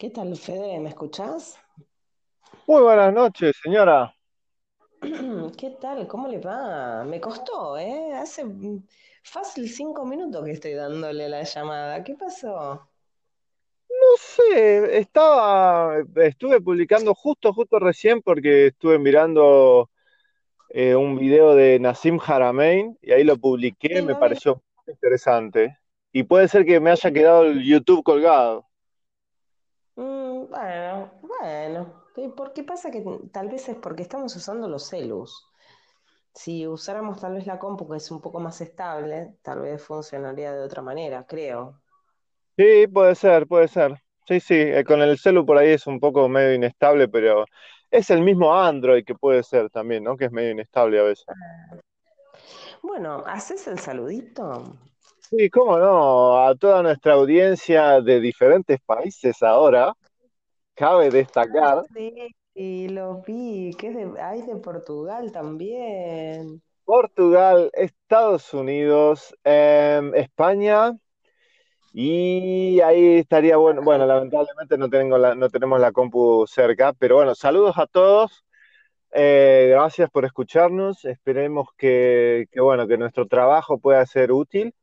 ¿Qué tal, Fede? ¿Me escuchás? Muy buenas noches, señora. ¿Qué tal? ¿Cómo le va? Me costó, ¿eh? Hace mm, fácil cinco minutos que estoy dándole la llamada. ¿Qué pasó? No sé, estaba, estuve publicando justo, justo recién porque estuve mirando eh, un video de Nassim Haramein y ahí lo publiqué, Sí, me pareció interesante. Y puede ser que me haya quedado el YouTube colgado. Mm, bueno, bueno. ¿Y ¿Por qué pasa que tal vez es porque estamos usando los celus? Si usáramos tal vez la compu, que es un poco más estable, tal vez funcionaría de otra manera, creo. Sí, puede ser, puede ser. Sí, sí, eh, con el celu por ahí es un poco medio inestable, pero es el mismo Android que puede ser también, ¿no? Que es medio inestable a veces. Bueno, ¿haces el saludito? Sí, cómo no, a toda nuestra audiencia de diferentes países ahora. Cabe Ah, destacar sí, y lo vi, que de, hay de Portugal también. Portugal, Estados Unidos, em, España y ahí estaría bueno. Bueno, lamentablemente no tengo la- no tenemos la compu cerca, pero bueno, saludos a todos. eh, gracias por escucharnos. Esperemos que, que, bueno, que nuestro trabajo pueda ser útil.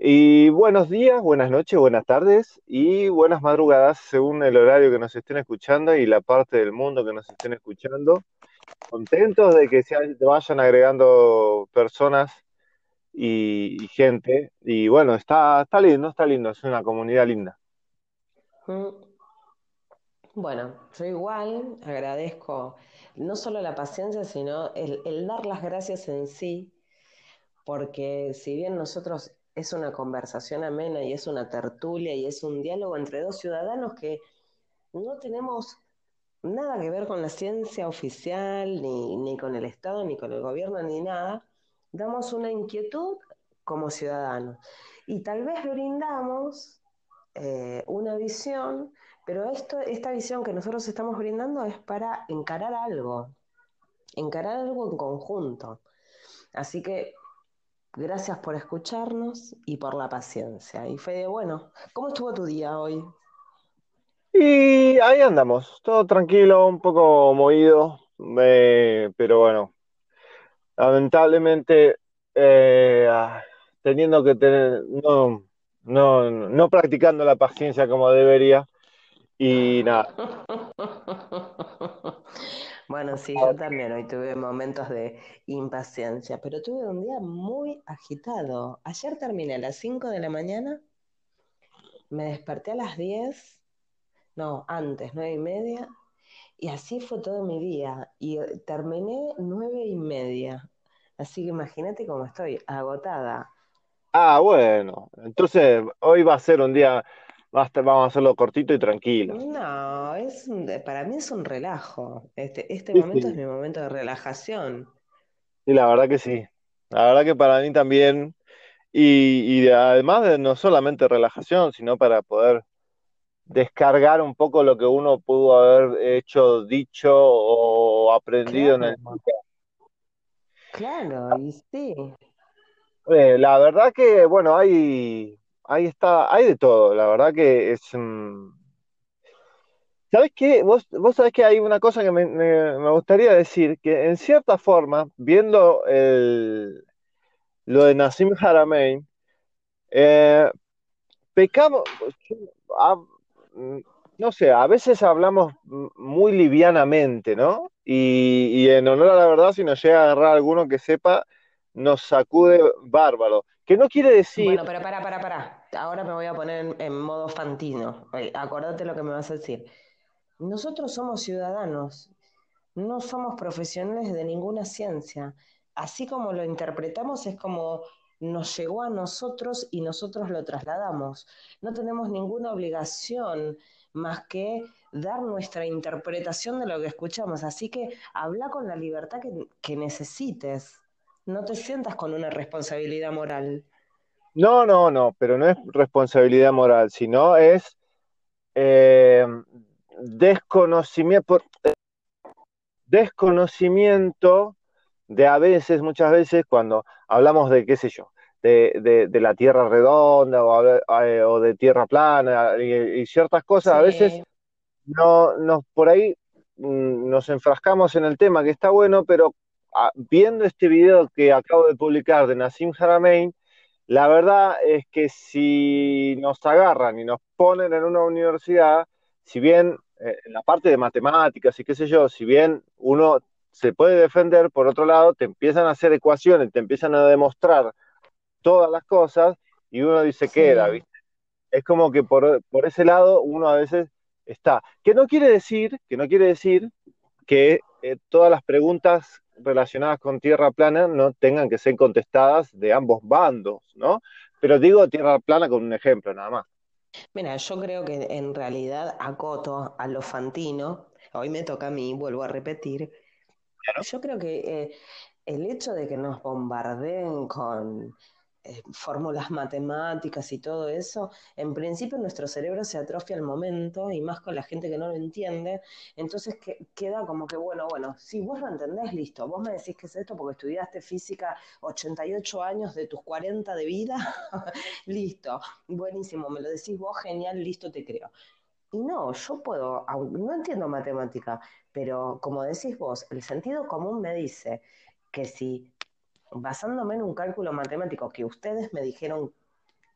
Y buenos días, buenas noches, buenas tardes y buenas madrugadas según el horario que nos estén escuchando y la parte del mundo que nos estén escuchando. Contentos de que se vayan agregando personas y, gente. Y bueno, está, está lindo, está lindo, es una comunidad linda. Mm, Bueno, yo igual agradezco no solo la paciencia, sino el dar las gracias en sí, porque si bien nosotros es una conversación amena y es una tertulia y es un diálogo entre dos ciudadanos que no tenemos nada que ver con la ciencia oficial, ni, ni con el Estado, ni con el gobierno, ni nada, damos una inquietud como ciudadanos. Y tal vez brindamos eh, una visión, pero esto, esta visión que nosotros estamos brindando es para encarar algo, encarar algo en conjunto. Así que gracias por escucharnos y por la paciencia. Y Fede, bueno, ¿cómo estuvo tu día hoy? Y ahí andamos, todo tranquilo, un poco movido, eh, pero bueno, lamentablemente eh, ah, teniendo que tener, no, no, no practicando la paciencia como debería. Y nada, Bueno, sí, yo también hoy tuve momentos de impaciencia, pero tuve un día muy agitado. Ayer terminé a las 5 de la mañana, me desperté a las 10, no, antes, 9 y media, y así fue todo mi día. Y eh, terminé 9 y media. Así que imagínate cómo estoy, agotada. ah, bueno, entonces hoy va a ser un día, vamos a hacerlo cortito y tranquilo. No, es un- para mí es un relajo. Este, este Sí, momento es sí. mi momento de relajación. Y la verdad que sí. La verdad que para mí también. Y, y de- además de no solamente relajación, sino para poder descargar un poco lo que uno pudo haber hecho, dicho o aprendido en el Claro, día. claro, y sí. Eh, la verdad que, bueno, hay, ahí está, hay de todo. La verdad que es... mm, ¿Sabés qué? Vos, vos sabés que hay una cosa que me, me- gustaría decir, que en cierta forma, viendo el, lo de Nassim Haramein, eh, pecamos, a- mm, no sé, a veces hablamos muy livianamente, ¿no? Y, y en honor a la verdad, si nos llega a agarrar alguno que sepa, nos sacude bárbaro. Que no quiere decir, Bueno, pero para, para, para. Ahora me voy a poner en, modo fantino. Acordate lo que me vas a decir. Nosotros somos ciudadanos, no somos profesionales de ninguna ciencia. Así como lo interpretamos es como nos llegó a nosotros y nosotros lo trasladamos. No tenemos ninguna obligación más que dar nuestra interpretación de lo que escuchamos. Así que habla con la libertad que necesites. No te sientas con una responsabilidad moral. No, no, no, pero no es responsabilidad moral, sino es eh, desconocimiento, desconocimiento de a veces, muchas veces, cuando hablamos de, qué sé yo, de, de, de la tierra redonda o, eh, o de tierra plana y, y ciertas cosas, a veces no, nos, por ahí mm, nos enfrascamos en el tema que está bueno, pero ah, viendo este video que acabo de publicar de Nassim Haramein, la verdad es que si nos agarran y nos ponen en una universidad, si bien eh, en la parte de matemáticas y qué sé yo, si bien uno se puede defender, por otro lado, te empiezan a hacer ecuaciones, te empiezan a demostrar todas las cosas y uno dice. Sí, ¿Viste? Es como que por, por ese lado uno a veces está. Que no quiere decir, que no quiere decir que eh, todas las preguntas relacionadas con tierra plana no tengan que ser contestadas de ambos bandos, ¿no? Pero digo tierra plana con un ejemplo nada más. Mira, yo creo que en realidad acoto a lo fantino, hoy me toca a mí, vuelvo a repetir, yo creo que eh, el hecho de que nos bombardeen con eh, fórmulas matemáticas y todo eso, en principio nuestro cerebro se atrofia al momento y más con la gente que no lo entiende, entonces que, queda como que, bueno, bueno, si vos lo entendés, listo, vos me decís que es esto porque estudiaste física 88 años de tus 40 de vida, listo, buenísimo, me lo decís vos, genial, listo, te creo. Y no, yo puedo, no entiendo matemática, pero como decís vos, el sentido común me dice que si basándome en un cálculo matemático que ustedes me dijeron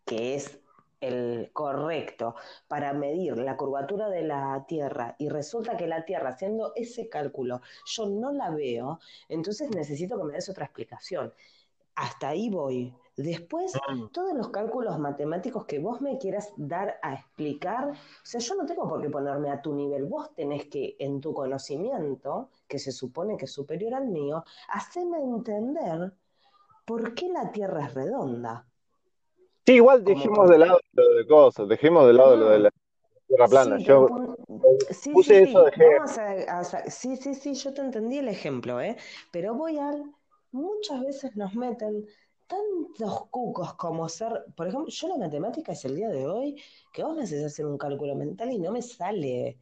que es el correcto para medir la curvatura de la Tierra y resulta que la Tierra haciendo ese cálculo yo no la veo, entonces necesito que me des otra explicación. Hasta ahí voy. Después, Mm. todos los cálculos matemáticos que vos me quieras dar a explicar, o sea, yo no tengo por qué ponerme a tu nivel. Vos tenés que, en tu conocimiento, que se supone que es superior al mío, hacerme entender por qué la Tierra es redonda. Sí, igual dejemos de lado lo de cosas, dejemos de lado lo de la tierra plana. sí, Yo sí, sí, eso de a, a sí, sí, sí, yo te entendí el ejemplo, ¿eh? Pero voy al. Muchas veces nos meten tantos cucos como ser. Por ejemplo, yo la matemática es el día de hoy que vos me haces hacer un cálculo mental y no me sale.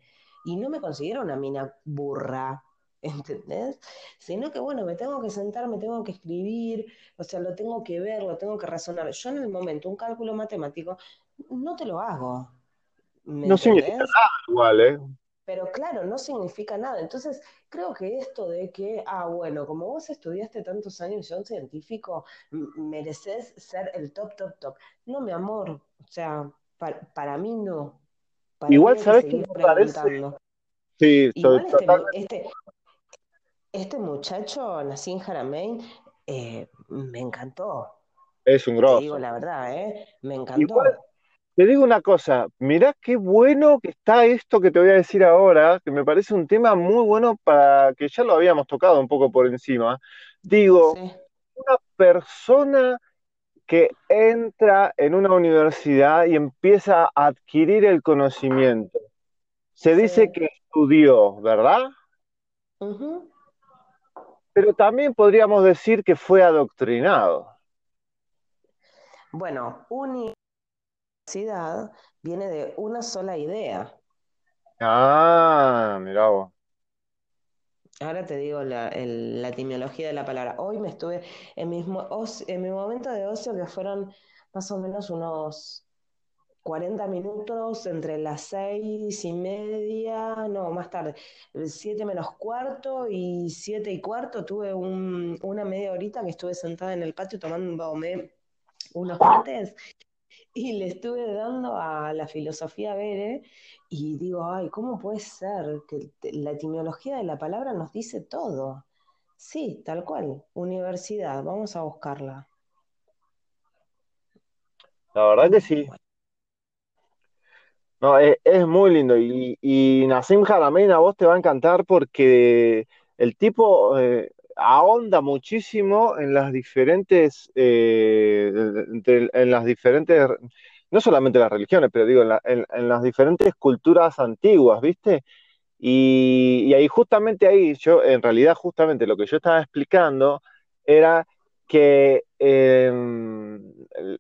Y no me considero una mina burra. ¿Entendés? Sino que bueno, me tengo que sentar, me tengo que escribir, o sea, lo tengo que ver, lo tengo que razonar. Yo en el momento, un cálculo matemático, no te lo hago. ¿Me No significa nada igual, ¿eh? Pero claro, no significa nada. Entonces, creo que esto de que, ah, bueno, como vos estudiaste tantos años y sos científico, mereces ser el top, top, top. No, mi amor, o sea, pa- para mí no. Para mí Igual, hay que ¿sabés qué me parece? Sí, Igual este, este, este muchacho, Nassim Haramein, eh, me encantó. Es un Te digo grosso. la verdad, ¿eh? Me Igual, encantó. te digo una cosa, mirá qué bueno que está esto que te voy a decir ahora, que me parece un tema muy bueno para que ya lo habíamos tocado un poco por encima. Digo, Sí, una persona que entra en una universidad y empieza a adquirir el conocimiento. Se dice que estudió, ¿verdad? Pero también podríamos decir que fue adoctrinado. Bueno, universidad viene de una sola idea. Ah, mirá vos. Ahora te digo la, el- la etimología de la palabra. Hoy me estuve en mis en mi momento de ocio, que fueron más o menos unos 40 minutos entre las seis y media, no, más tarde, siete menos cuarto y siete y cuarto, tuve un- una media horita que estuve sentada en el patio tomándome unos mates y le estuve dando a la filosofía Bere y digo, ay, ¿cómo puede ser que la etimología de la palabra nos dice todo? Sí, tal cual, universidad, vamos a buscarla. La verdad que sí. No, es, muy lindo. Y, y Nassim Haramein a vos te va a encantar porque el tipo eh, ahonda muchísimo en las diferentes, eh, en las diferentes, no solamente las religiones, pero digo, en, la- en- en las diferentes culturas antiguas, ¿viste? Y, y ahí justamente ahí, yo, en realidad justamente lo que yo estaba explicando era que eh,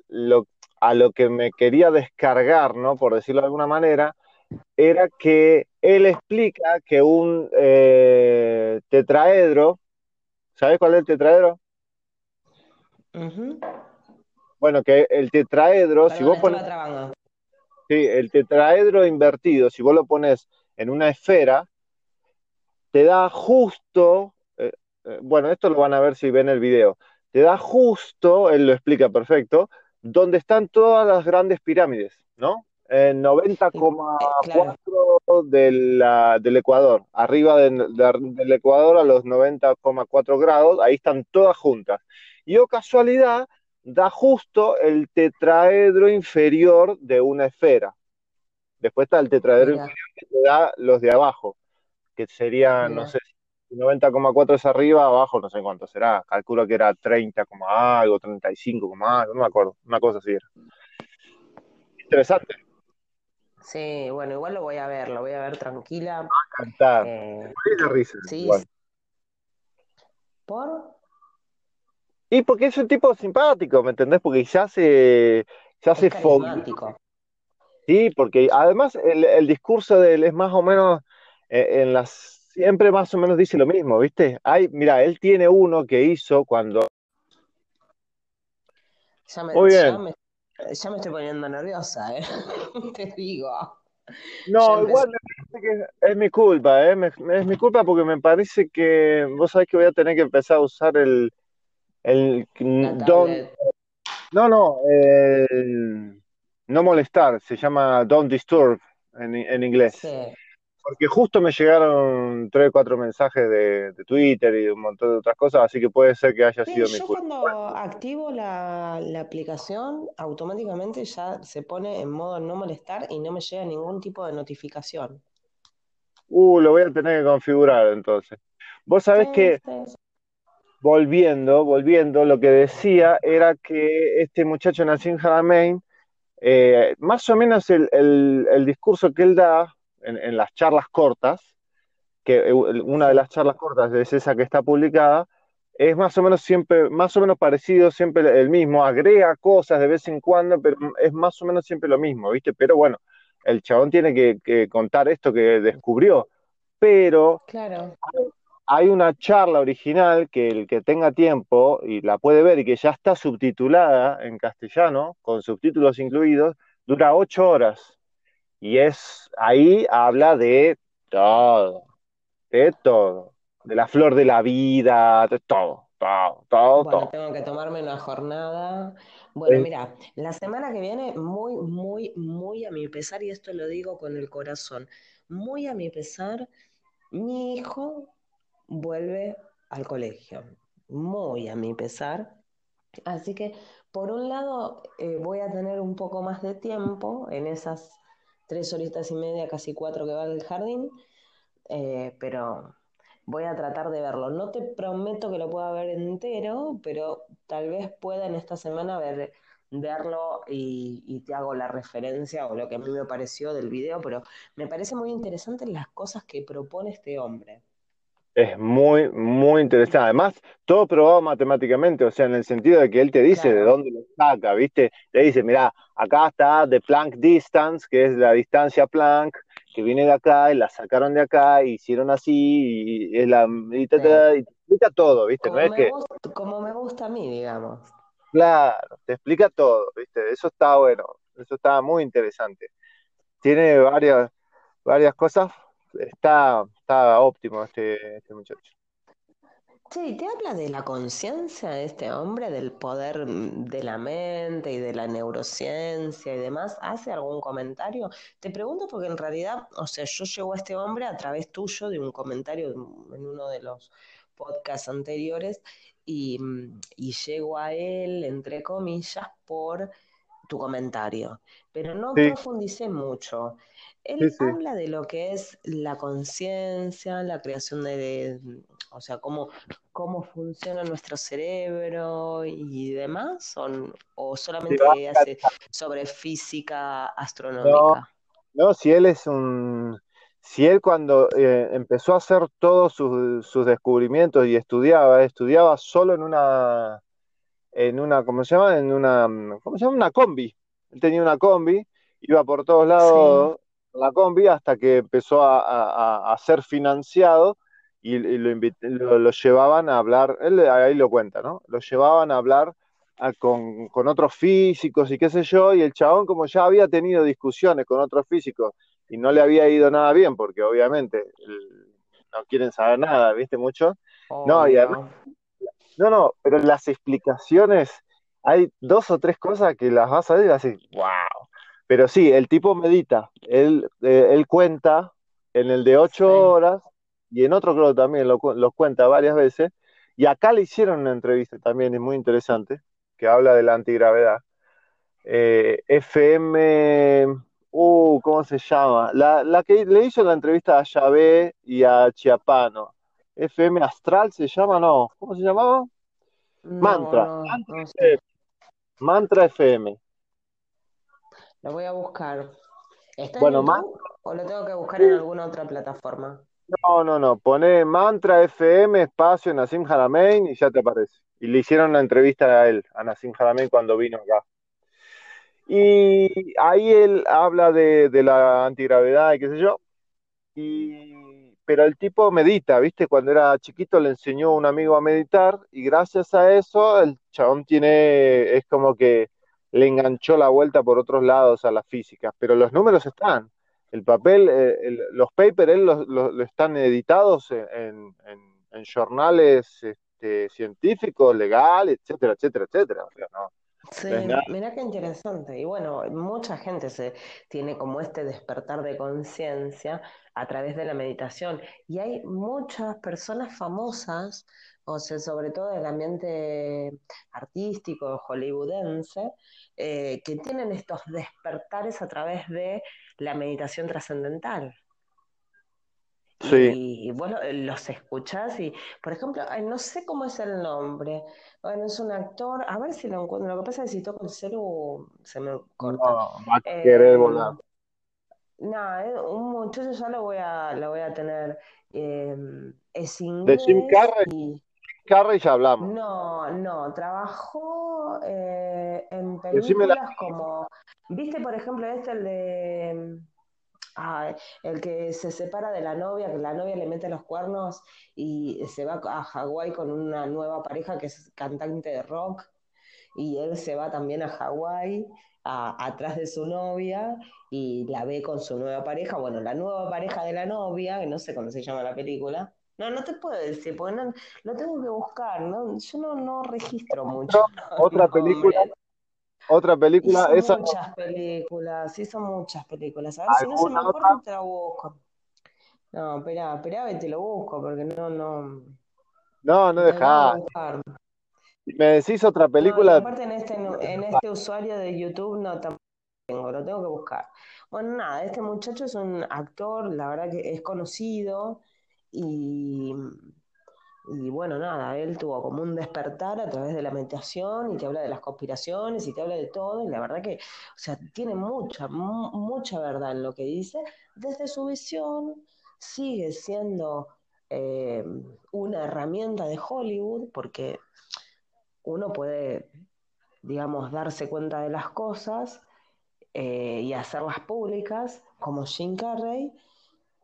lo, a lo que me quería descargar, ¿no? Por decirlo de alguna manera, era que él explica que un eh, tetraedro, ¿sabes cuál es el tetraedro? Bueno, que el tetraedro, si vos pones, sí, el tetraedro invertido, si vos lo pones en una esfera, te da justo, eh, eh, bueno, esto lo van a ver si ven el video, te da justo, él lo explica perfecto, donde están todas las grandes pirámides, ¿no? En 90,4 del Ecuador, arriba del Ecuador a los 90,4 grados, ahí están todas juntas. Y o casualidad, da justo el tetraedro inferior de una esfera. Después está el tetraedro inferior que te da los de abajo, que serían, no sé, 90,4 es arriba, abajo no sé cuánto será. Calculo que era 30, algo, 35, algo, no me acuerdo. Una cosa así era. Interesante. Sí, bueno, igual lo voy a ver, lo voy a ver tranquila. Va a cantar. Eh, la risa. Sí. ¿Por? Y porque es un tipo simpático, ¿me entendés? Porque ya se, ya se Sí, porque además el, discurso de él es más o menos eh, en las siempre más o menos dice lo mismo, ¿viste? Hay, mira, él tiene uno que hizo cuando ya me, Muy bien. Ya me, estoy poniendo nerviosa, ¿eh? Te digo. No, igual me parece que es mi culpa, ¿eh? es mi culpa porque me parece que vos sabés que voy a tener que empezar a usar el, el don't, no, no, no molestar, se llama don't disturb en, en inglés. Sí. Porque justo me llegaron tres o cuatro mensajes de, Twitter y un montón de otras cosas, así que puede ser que haya sido mi culpa. Yo cuando activo la, la, aplicación, automáticamente ya se pone en modo no molestar y no me llega ningún tipo de notificación. Uh, lo voy a tener que configurar entonces. Vos sabés que volviendo, volviendo, lo que decía era que este muchacho nació en Jaramein, eh, más o menos el, discurso que él da en, las charlas cortas, que eh, una de las charlas cortas es esa que está publicada, es más o menos siempre, más o menos parecido, siempre el mismo, agrega cosas de vez en cuando, pero es más o menos siempre lo mismo, ¿viste? Pero bueno, el chabón tiene que, que contar esto que descubrió, pero claro hay una charla original que el que tenga tiempo y la puede ver y que ya está subtitulada en castellano, con subtítulos incluidos, dura ocho horas. Y es, ahí habla de todo, de todo, de la flor de la vida, de todo, todo, todo, bueno, tengo que tomarme una jornada. Bueno, mira, la semana que viene, muy, muy, muy a mi pesar, y esto lo digo con el corazón, muy a mi pesar, mi hijo vuelve al colegio, muy a mi pesar. Así que, por un lado, eh, voy a tener un poco más de tiempo en esas tres horitas y media, casi cuatro que va del jardín, eh, pero voy a tratar de verlo. No te prometo que lo pueda ver entero, pero tal vez pueda en esta semana ver, verlo y, y, te hago la referencia o lo que a mí me pareció del video, pero me parece muy interesante las cosas que propone este hombre. Es muy, muy interesante. Además, todo probado matemáticamente, o sea, en el sentido de que él te dice de dónde lo saca, ¿viste? Le dice, mira, acá está the Planck distance, que es la distancia Planck, que viene de acá y la sacaron de acá, y hicieron así, y es la. Y te, explica todo, ¿viste? Como, me que... gusta, como me gusta a mí, digamos. Claro, te explica todo, ¿viste? Eso está bueno, eso está muy interesante. Tiene varias, varias cosas está, está óptimo este, este muchacho. Sí, te habla de la conciencia de este hombre, del poder de la mente y de la neurociencia y demás. ¿Hace algún comentario? Te pregunto porque en realidad, o sea, yo llego a este hombre a través tuyo de un comentario en uno de los podcasts anteriores y, y llego a él, entre comillas, por tu comentario, pero no profundicé mucho. Él habla de lo que es la conciencia, la creación de, o sea, cómo, cómo funciona nuestro cerebro y demás, o, solamente hace sobre física astronómica. No, si él es un, si él cuando eh, empezó a hacer todos sus, sus, descubrimientos y estudiaba, estudiaba solo en una, en una, ¿cómo se llama? En una, ¿cómo se llama? Una combi. Él tenía una combi, iba por todos lados la combi hasta que empezó a, ser financiado y, lo, llevaban a hablar, él ahí lo cuenta, ¿no? Lo llevaban a hablar con, con, otros físicos y qué sé yo, y el chabón como ya había tenido discusiones con otros físicos y no le había ido nada bien, porque obviamente no quieren saber nada, ¿viste mucho? No, y además, no, no, pero las explicaciones, hay dos o tres cosas que las vas a ver y vas a decir, wow. Pero sí, el tipo medita, él, eh, él cuenta en el de ocho horas y en otro creo también lo, lo, cuenta varias veces. Y acá le hicieron una entrevista también, es muy interesante, que habla de la antigravedad. Eh, FM, uh, ¿cómo se llama? La, la, que le hizo la entrevista a Yahvé y a Chiapano. FM Astral se llama, no, ¿cómo se llamaba? Mantra. Mantra, FM. Lo voy a buscar. ¿Está en YouTube o lo tengo que buscar en alguna otra plataforma? No, no, no. Pone Mantra FM espacio Nassim Haramein y ya te aparece. Y le hicieron la entrevista a él, a Nassim Haramein, cuando vino acá. Y ahí él habla de, de la antigravedad y qué sé yo. Y, pero el tipo medita, ¿viste? Cuando era chiquito le enseñó a un amigo a meditar y gracias a eso el chabón tiene, es como que le enganchó la vuelta por otros lados a la física. Pero los números están el papel, eh, los papers, él los, están editados en, en, en jornales este, científicos, legales, etcétera, etcétera, etcétera. Sí, mira qué interesante. Y bueno, mucha gente se tiene como este despertar de conciencia a través de la meditación. Y hay muchas personas famosas, o sea, sobre todo del ambiente artístico, hollywoodense, eh, que tienen estos despertares a través de la meditación trascendental. Sí. Y, vos los escuchás y, por ejemplo, no sé cómo es el nombre. Bueno, es un actor, a ver si lo encuentro. Lo que pasa es que si toco el celu se me corta. No, va a querer em, volar. No, eh, un muchacho ya lo voy a, lo voy a tener. em, es De Jim inglés Carrey, y Jim Carrey ya hablamos. no, no, trabajó eh, en la... películas como, ¿viste por ejemplo este, el de, ah, el que se separa de la novia, que la novia le mete los cuernos y se va a Hawái con una nueva pareja que es cantante de rock y él se va también a Hawái atrás de su novia y la ve con su nueva pareja, bueno, la nueva pareja de la novia, que no sé cómo se llama la película. No, no te puedo decir, porque no, lo tengo que buscar, ¿no? Yo no, no registro mucho Otra película. Otra película, Hizo esa muchas películas, hizo muchas películas. A ver si no se me acuerda, te la busco. No, espera, espera, te lo busco, porque no, no, no, no dejá. me decís otra No, película, aparte en este, en este usuario de YouTube no tampoco tengo, lo tengo que buscar. Bueno, nada, este muchacho es un actor, la verdad que es conocido y, y bueno, nada, él tuvo como un despertar a través de la meditación y te habla de las conspiraciones y te habla de todo y la verdad que, o sea, tiene mucha, mu- mucha verdad en lo que dice. Desde su visión sigue siendo eh, una herramienta de Hollywood porque uno puede, digamos, darse cuenta de las cosas eh, y hacerlas públicas, como Jim Carrey,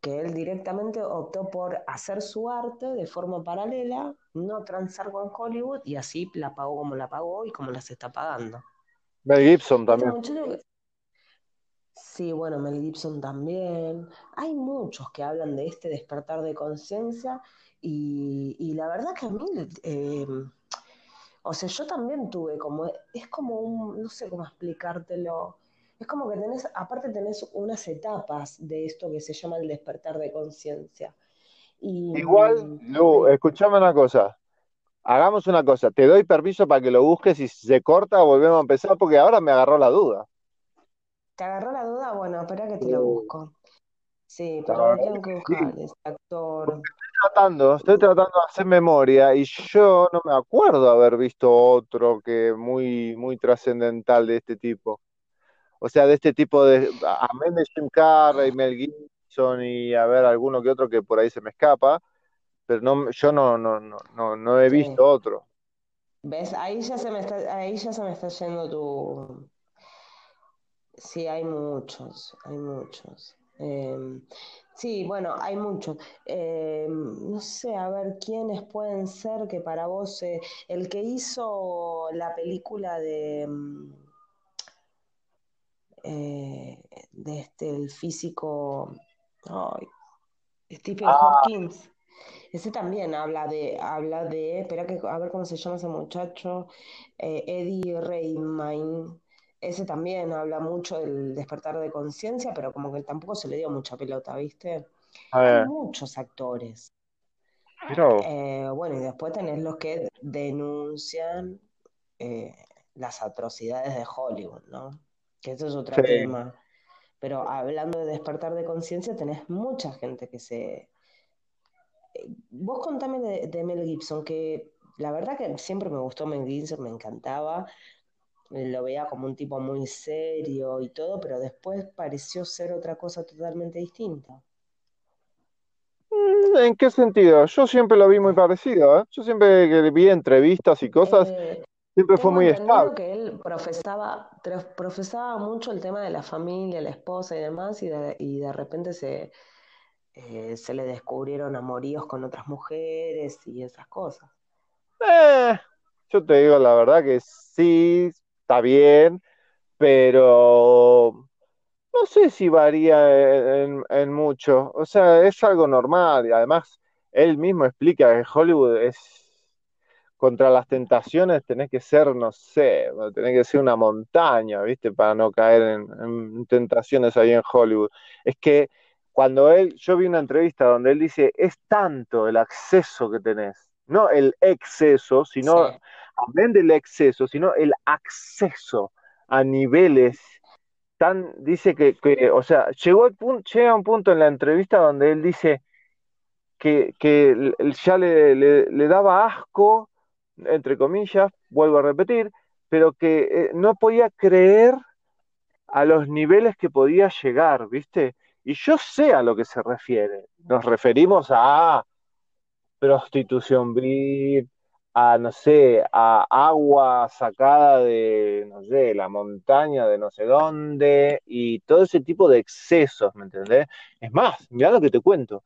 que él directamente optó por hacer su arte de forma paralela, no transar con Hollywood y así la pagó como la pagó y como las está pagando. Mel Gibson Este también. sí, bueno, Mel Gibson también. Hay muchos que hablan de este despertar de conciencia y, y la verdad que a mí, eh, o sea, yo también tuve como, es como un, no sé cómo explicártelo, es como que tenés, aparte tenés unas etapas de esto que se llama el despertar de conciencia. Y Igual, mm, Lu, escuchame una cosa. Hagamos una cosa. Te doy permiso para que lo busques y si se corta volvemos a empezar porque ahora me agarró la duda. ¿te agarró la duda? Bueno, espera que te lo busco. Sí, pero tengo que buscar, sí. este actor. Tratando, estoy tratando de hacer memoria y yo no me acuerdo haber visto otro que muy, muy trascendental de este tipo. O sea, de este tipo de, amén de Jim Carrey, Mel Gibson y a ver alguno que otro que por ahí se me escapa, pero no, yo no, no, no, no, no he Sí. visto otro. ¿Ves? Ahí ya se me está, ahí ya se me está yendo tu... Sí, hay muchos, hay muchos. Eh, sí, bueno, hay muchos. Eh, no sé, a ver, ¿quiénes pueden ser que para vos... eh, el que hizo la película de... eh, de este, el físico, Stephen Ah, Hopkins. Ese también habla de, habla de, espera que, a ver cómo se llama ese muchacho, eh, Eddie Redmayne. Ese también habla mucho del despertar de conciencia, pero como que tampoco se le dio mucha pelota, ¿viste? a Hay muchos actores. vos. Eh, bueno, y después tenés los que denuncian eh, las atrocidades de Hollywood, ¿no? Que eso es otro Sí. tema. Pero hablando de despertar de conciencia, tenés mucha gente que se... Vos contame de, de Mel Gibson, que la verdad que siempre me gustó Mel Gibson, me encantaba, lo veía como un tipo muy serio y todo, pero después pareció ser otra cosa totalmente distinta. Mm, ¿En qué sentido? Yo siempre lo vi muy parecido, ¿eh? Yo siempre vi entrevistas y cosas, Eh, siempre fue muy estable. que él profesaba, profesaba mucho el tema de la familia, la esposa y demás, y de, y de repente se, eh, se le descubrieron amoríos con otras mujeres y esas cosas. Eh, yo te digo la verdad que sí, está bien, pero no sé si varía en, en mucho. O sea, es algo normal y además él mismo explica que Hollywood es contra las tentaciones, tenés que ser, no sé, tenés que ser una montaña, ¿viste? Para no caer en, en tentaciones ahí en Hollywood. Es que cuando él, yo vi una entrevista donde él dice, es tanto el acceso que tenés, no el exceso, sino, Sí, amén del exceso, sino el acceso a niveles tan, dice que, que o sea, llegó al punto, llega un punto en la entrevista donde él dice que, que ya le, le- le daba asco, entre comillas, vuelvo a repetir, pero que eh, no podía creer a los niveles que podía llegar, ¿viste? Y yo sé a lo que se refiere. Nos referimos a prostitución vil, a, no sé, a agua sacada de, no sé, la montaña de no sé dónde, y todo ese tipo de excesos, ¿me entendés? Es más, mirá lo que te cuento.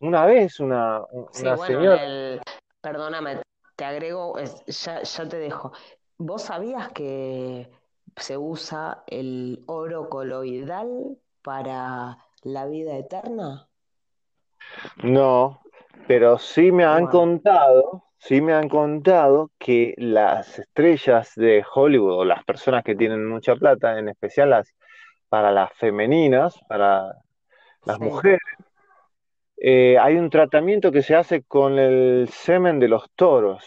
Una vez una, sí, una bueno, señora, el, perdóname, te agrego, es- ya, ya te dejo. ¿Vos sabías que se usa el oro coloidal para la vida eterna? no, pero sí me han Bueno, contado, sí me han contado que las estrellas de Hollywood o las personas que tienen mucha plata, en especial las para las femeninas, para las sí, mujeres, eh, hay un tratamiento que se hace con el semen de los toros.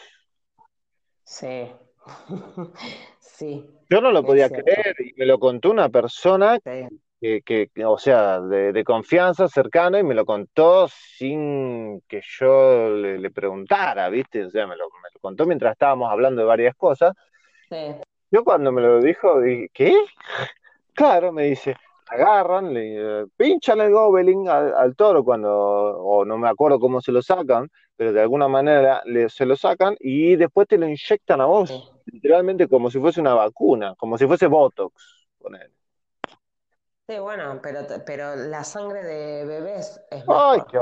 sí, sí, Yo no lo podía creer y me lo contó una persona sí, que, que- que, o sea, de, de confianza, cercana, y me lo contó sin que yo le, le preguntara, ¿viste? O sea, me lo, me lo contó mientras estábamos hablando de varias cosas. sí, Yo cuando me lo dijo, dije, ¿qué? Claro, me dice, agarran, le eh, pinchan el gobelin al, al toro cuando, o no me acuerdo cómo se lo sacan, pero de alguna manera le- se lo sacan y después te lo inyectan a sí. vos, literalmente como si fuese una vacuna, como si fuese Botox. ponele. Sí, bueno, pero, pero la sangre de bebés es Ay, qué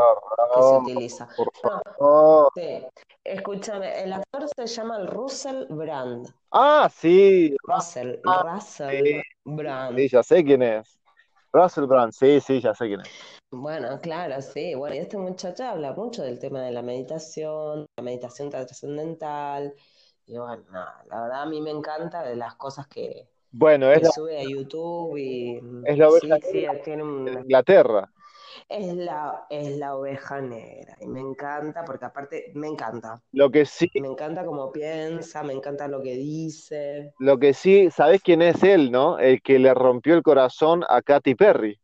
que se horror, utiliza. por No, favor. sí, escúchame, el actor se llama el Russell Brand. Ah, sí, Russell, ah, Russell sí, Brand. sí, ya sé quién es. Russell Brand, sí, sí, ya sé quién es. Bueno, claro, sí. Bueno, y este muchacho habla mucho del tema de la meditación, la meditación trascendental. Y bueno, la verdad a mí me encanta de las cosas que, Bueno, es que la, sube a YouTube y es la oveja sí, sí, tiene de un, Inglaterra. Es la, es la oveja negra y me encanta porque aparte me encanta. Lo que sí, Me encanta cómo piensa, me encanta lo que dice. lo que sí, ¿sabés quién es él, no? El que le rompió el corazón a Katy Perry.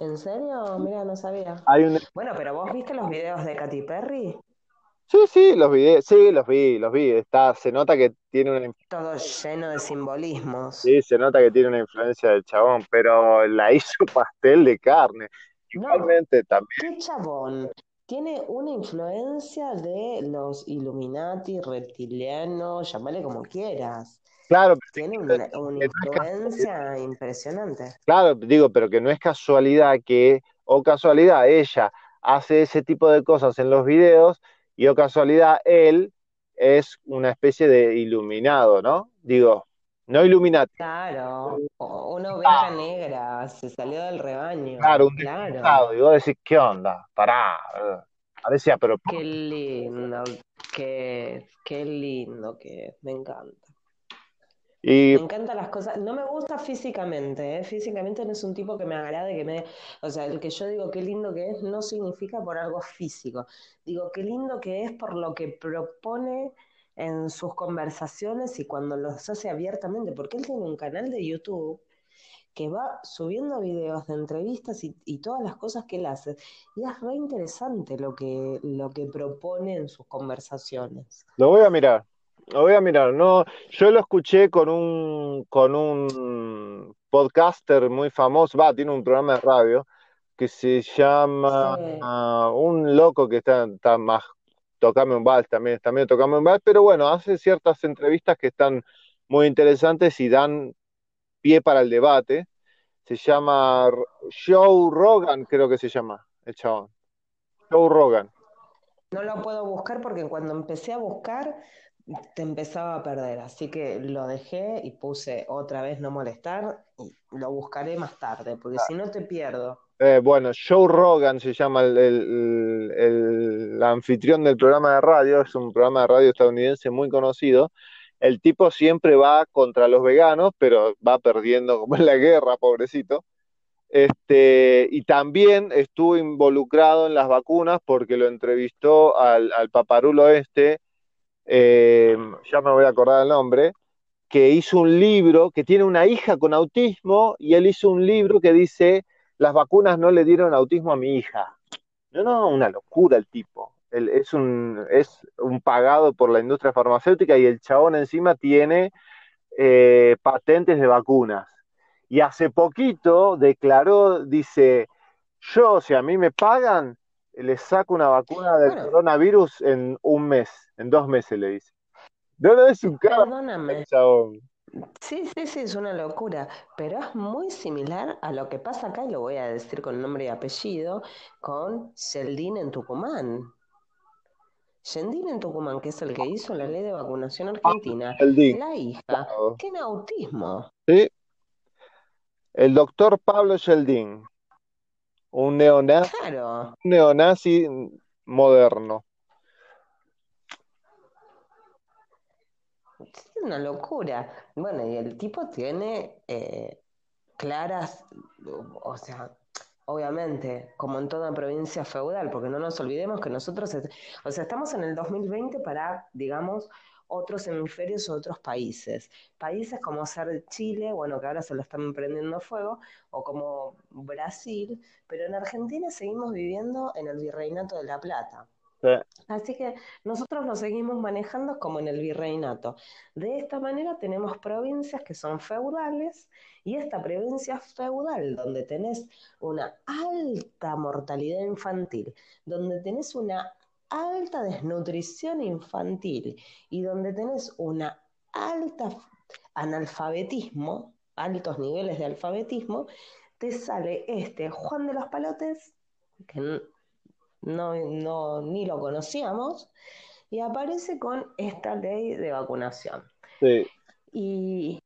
¿En serio? Mira, no sabía. Hay un, Bueno, pero vos viste los videos de Katy Perry? Sí, sí, los vi, sí, los vi, los vi. Está, se nota que tiene una, Todo lleno de simbolismos. sí, se nota que tiene una influencia del chabón, pero la hizo pastel de carne. No, Igualmente también, qué chabón. Tiene una influencia de los Illuminati, reptilianos, llamale como quieras. claro, Tiene una, una no influencia impresionante. Claro, digo, pero que no es casualidad que, o casualidad, ella hace ese tipo de cosas en los videos y o casualidad él es una especie de iluminado, ¿no? Digo, no Illuminati. Claro, una oveja negra se salió del Claro, rebaño, un claro. Y vos decís, ¿qué onda? Pará. eh. Parecía, pero Qué lindo, qué, qué lindo que es, me encanta. Y Me encantan las cosas, no me gusta físicamente, ¿eh? Físicamente no es un tipo que me agrade, que me... O sea, el que yo digo qué lindo que es no significa por algo físico. Digo qué lindo que es por lo que propone en sus conversaciones y cuando los hace abiertamente, porque él tiene un canal de YouTube que va subiendo videos de entrevistas y, y todas las cosas que él hace. Y es re interesante lo que, lo que propone en sus conversaciones. lo voy a mirar. Lo voy a mirar. No, yo lo escuché con un, con un podcaster muy famoso. Va, tiene un programa de radio que se llama Sí. Un loco que está, está más tocame un vals también, también tocame un vals, pero bueno, hace ciertas entrevistas que están muy interesantes y dan pie para el debate. Se llama Joe Rogan, creo que se llama el chabón. Joe Rogan. No lo puedo buscar porque cuando empecé a buscar te empezaba a perder, así que lo dejé y puse otra vez no molestar y lo buscaré más tarde, porque si no te pierdo. Eh, bueno, Joe Rogan se llama el, el- el- el anfitrión del programa de radio, es un programa de radio estadounidense muy conocido. El tipo siempre va contra los veganos, pero va perdiendo como en la guerra, pobrecito. Este, y también estuvo involucrado en las vacunas porque lo entrevistó al, al paparulo este, eh, ya me voy a acordar el nombre, que hizo un libro, que tiene una hija con autismo, y él hizo un libro que dice, las vacunas no le dieron autismo a mi hija. No, no, una locura el tipo. Es un, es un pagado por la industria farmacéutica y el chabón encima tiene eh, patentes de vacunas. Y hace poquito declaró, dice, yo, si a mí me pagan, le saco una vacuna del Bueno, coronavirus en un mes, en dos meses, le dice. No, no, es un cara, perdóname. chabón. Sí, sí, sí, es una locura, pero es muy similar a lo que pasa acá, y lo voy a decir con nombre y apellido, con Sheldin en Tucumán. Sheldin en Tucumán, que es el que hizo la ley de vacunación argentina, El DIN. la hija tiene autismo. ¿sí? El doctor Pablo Sheldin, un neonazi, Claro, un neonazi moderno. es una locura. Bueno, y el tipo tiene eh, claras, o sea, obviamente, como en toda provincia feudal, porque no nos olvidemos que nosotros, o sea, estamos en el 2020 para, digamos, otros hemisferios o otros países. Países como ser Chile, bueno, que ahora se lo están prendiendo fuego, o como Brasil, pero en Argentina seguimos viviendo en el Virreinato de la Plata. Sí, Así que nosotros nos seguimos manejando como en el virreinato. De esta manera tenemos provincias que son feudales y esta provincia feudal donde tenés una alta mortalidad infantil, donde tenés una alta desnutrición infantil y donde tenés una alta analfabetismo, altos niveles de alfabetismo, te sale este Juan de los Palotes, que no, no, ni lo conocíamos, y aparece con esta ley de vacunación. sí, Y,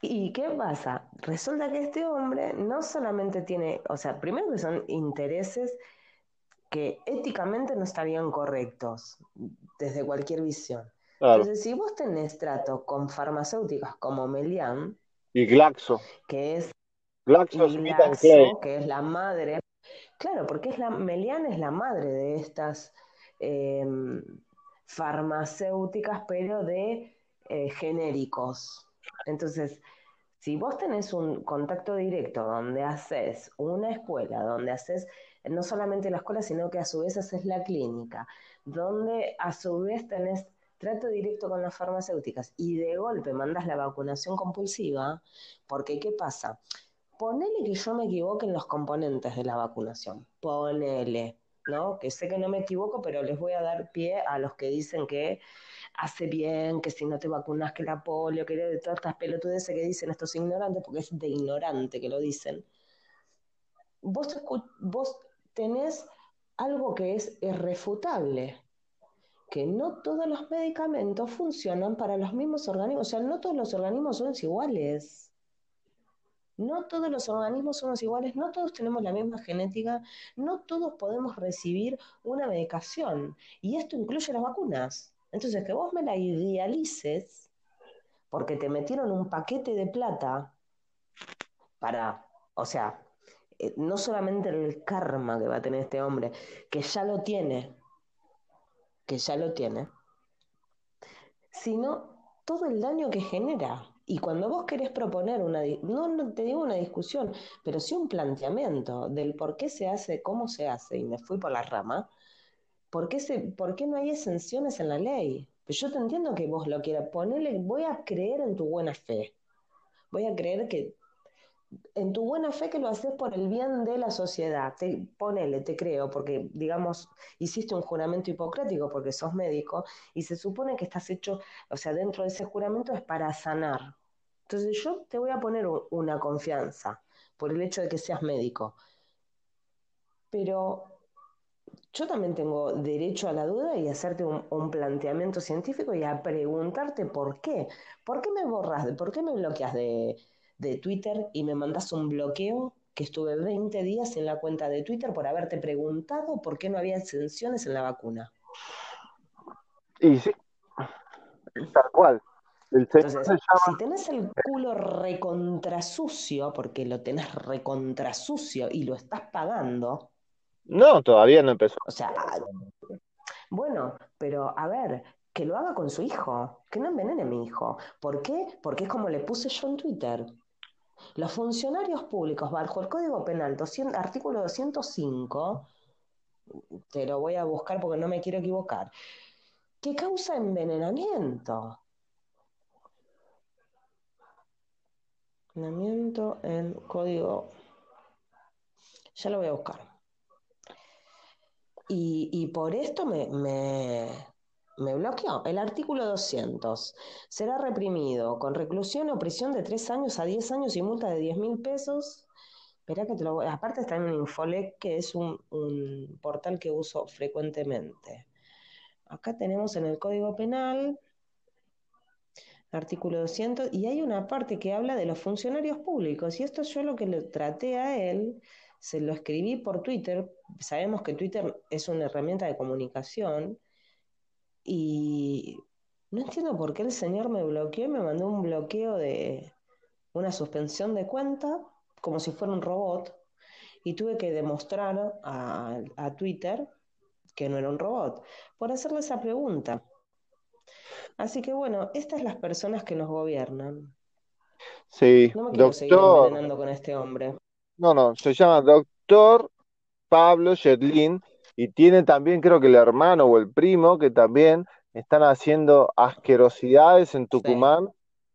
¿Y qué pasa? Resulta que este hombre no solamente tiene, o sea, primero que son intereses que éticamente no estarían correctos desde cualquier visión. claro. Entonces, si vos tenés trato con farmacéuticas como Melian, Y Glaxo. que es Glaxo y. Glaxo, que es la madre, claro, porque es la, Melian es la madre de estas eh, farmacéuticas, pero de eh, genéricos. Entonces, si vos tenés un contacto directo donde haces una escuela, donde haces no solamente la escuela, sino que a su vez haces la clínica, donde a su vez tenés trato directo con las farmacéuticas y de golpe mandas la vacunación compulsiva, porque ¿qué pasa? Ponele que yo me equivoque en los componentes de la vacunación, ponele, ¿no? Que sé que no me equivoco, pero les voy a dar pie a los que dicen que hace bien, que si no te vacunas que la polio, que de todas estas pelotudeces que dicen estos ignorantes, porque es de ignorante que lo dicen. Vos, vos tenés algo que es irrefutable, que no todos los medicamentos funcionan para los mismos organismos, o sea, no todos los organismos son iguales. No todos los organismos somos iguales, no todos tenemos la misma genética, no todos podemos recibir una medicación. Y esto incluye las vacunas. Entonces, que vos me la idealices porque te metieron un paquete de plata para, o sea, eh, no solamente el karma que va a tener este hombre, que ya lo tiene, que ya lo tiene, sino todo el daño que genera. Y cuando vos querés proponer una, no, no, te digo una discusión, pero sí un planteamiento del por qué se hace, cómo se hace, y me fui por la rama, ¿por qué, se, por qué no hay exenciones en la ley? Pues yo te entiendo que vos lo quieras ponerle, voy a creer en tu buena fe, voy a creer que en tu buena fe que lo haces por el bien de la sociedad. Te, ponele, te creo, porque, digamos, hiciste un juramento hipocrático porque sos médico y se supone que estás hecho, o sea, dentro de ese juramento es para sanar. Entonces yo te voy a poner una confianza por el hecho de que seas médico. Pero yo también tengo derecho a la duda y hacerte un, un, planteamiento científico y a preguntarte por qué. ¿Por qué me borras? ¿Por qué me bloqueas de, de Twitter y me mandas un bloqueo que estuve 20 días en la cuenta de Twitter por haberte preguntado por qué no había exenciones en la vacuna. Y sí, tal cual. Entonces, si tenés el culo recontrasucio, porque lo tenés recontrasucio y lo estás pagando. No, todavía no empezó. O sea, bueno, pero a ver, que lo haga con su hijo, que no envenene a mi hijo. ¿Por qué? Porque es como le puse yo en Twitter. Los funcionarios públicos, bajo el Código Penal, artículo 205, te lo voy a buscar porque no me quiero equivocar, que causa envenenamiento. Envenenamiento en código. Ya lo voy a buscar. Y, por esto me bloqueó. El artículo 200. Será reprimido con reclusión o prisión de 3 años a 10 años y multa de 10 mil pesos. Espera que te lo. Aparte está en un Infolec, que es un, un portal que uso frecuentemente. Acá tenemos en el Código Penal, artículo 200, y hay una parte que habla de los funcionarios públicos. Y esto yo lo que le traté a él, se lo escribí por Twitter. Sabemos que Twitter es una herramienta de comunicación y no entiendo por qué el señor me bloqueó y me mandó un bloqueo de una suspensión de cuenta, como si fuera un robot, y tuve que demostrar a, Twitter que no era un robot, por hacerle esa pregunta. Así que bueno, estas las personas que nos gobiernan. Sí, no me quiero seguir envenenando con este hombre. No, no, se llama doctor Pablo Sherlin y tiene también, creo que el hermano o el primo, que también están haciendo asquerosidades en Tucumán,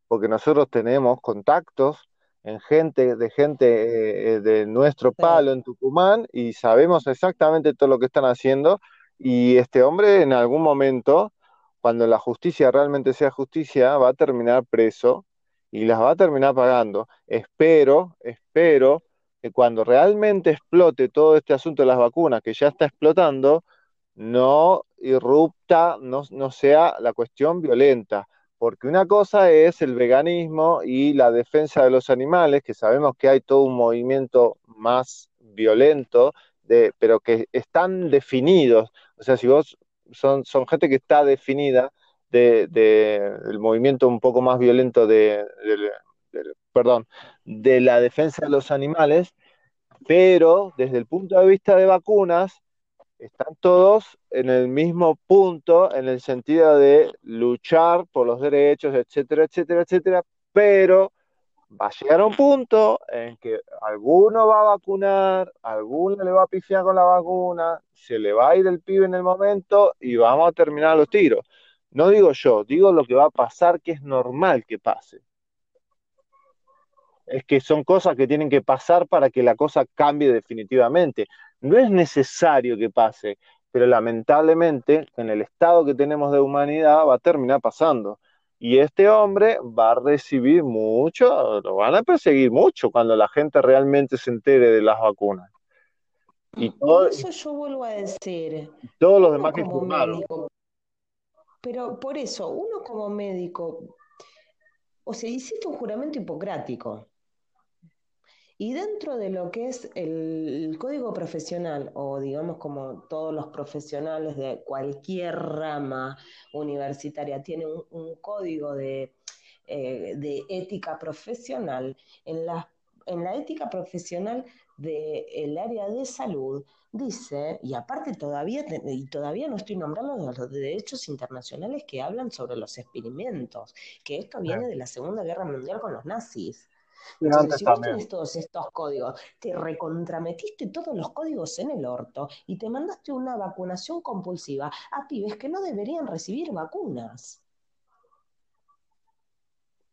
porque nosotros tenemos contactos en gente, de gente eh, de nuestro palo en Tucumán y sabemos exactamente todo lo que están haciendo. Y este hombre en algún momento, cuando la justicia realmente sea justicia, va a terminar preso y las va a terminar pagando. Espero, espero que cuando realmente explote todo este asunto de las vacunas, que ya está explotando, no irrupta, no, sea la cuestión violenta. Porque una cosa es el veganismo y la defensa de los animales, que sabemos que hay todo un movimiento más violento, de, pero que están definidos. O sea, si vos son, gente que está definida del de, movimiento un poco más violento de, perdón, de la defensa de los animales, pero desde el punto de vista de vacunas, están todos en el mismo punto, en el sentido de luchar por los derechos, etcétera, etcétera, etcétera, pero va a llegar un punto en que alguno va a vacunar, alguno le va a pifiar con la vacuna, se le va a ir el pibe en el momento y vamos a terminar los tiros. No digo yo, digo lo que va a pasar, que es normal que pase es que son cosas que tienen que pasar para que la cosa cambie definitivamente. No es necesario que pase, pero lamentablemente en el estado que tenemos de humanidad va a terminar pasando. Y este hombre va a recibir mucho, lo van a perseguir mucho cuando la gente realmente se entere de las vacunas. Y todo, eso yo vuelvo a decir. Todos los demás que informaron. pero por eso, uno como médico, o sea, hiciste un juramento hipocrático. Y dentro de lo que es el código profesional, o digamos como todos los profesionales de cualquier rama universitaria tienen un, un código de, eh, de, ética profesional, en la, en la ética profesional del área de salud dice, y aparte todavía, y todavía no estoy nombrando los derechos internacionales que hablan sobre los experimentos, que esto viene de la Segunda Guerra Mundial con los nazis. Entonces, si vos tenés todos estos códigos, te recontrametiste todos los códigos en el orto y te mandaste una vacunación compulsiva a pibes que no deberían recibir vacunas.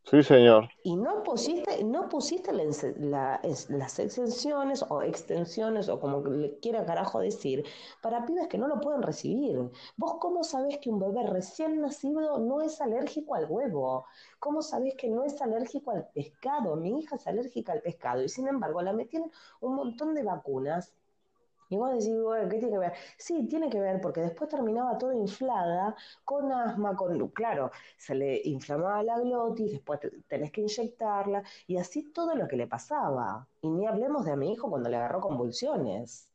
Sí, señor. Y no pusiste, no pusiste la, las exenciones o extensiones o como le quiera carajo decir para pibes que no lo pueden recibir. ¿Vos cómo sabés que un bebé recién nacido no es alérgico al huevo? ¿Cómo sabés que no es alérgico al pescado? Mi hija es alérgica al pescado y sin embargo la metieron un montón de vacunas y vos decís, bueno, ¿qué tiene que ver? Sí, tiene que ver porque después terminaba todo inflada, con asma, con, claro, se le inflamaba la glotis, después tenés que inyectarla, y así todo lo que le pasaba. Y ni hablemos de a mi hijo cuando le agarró convulsiones.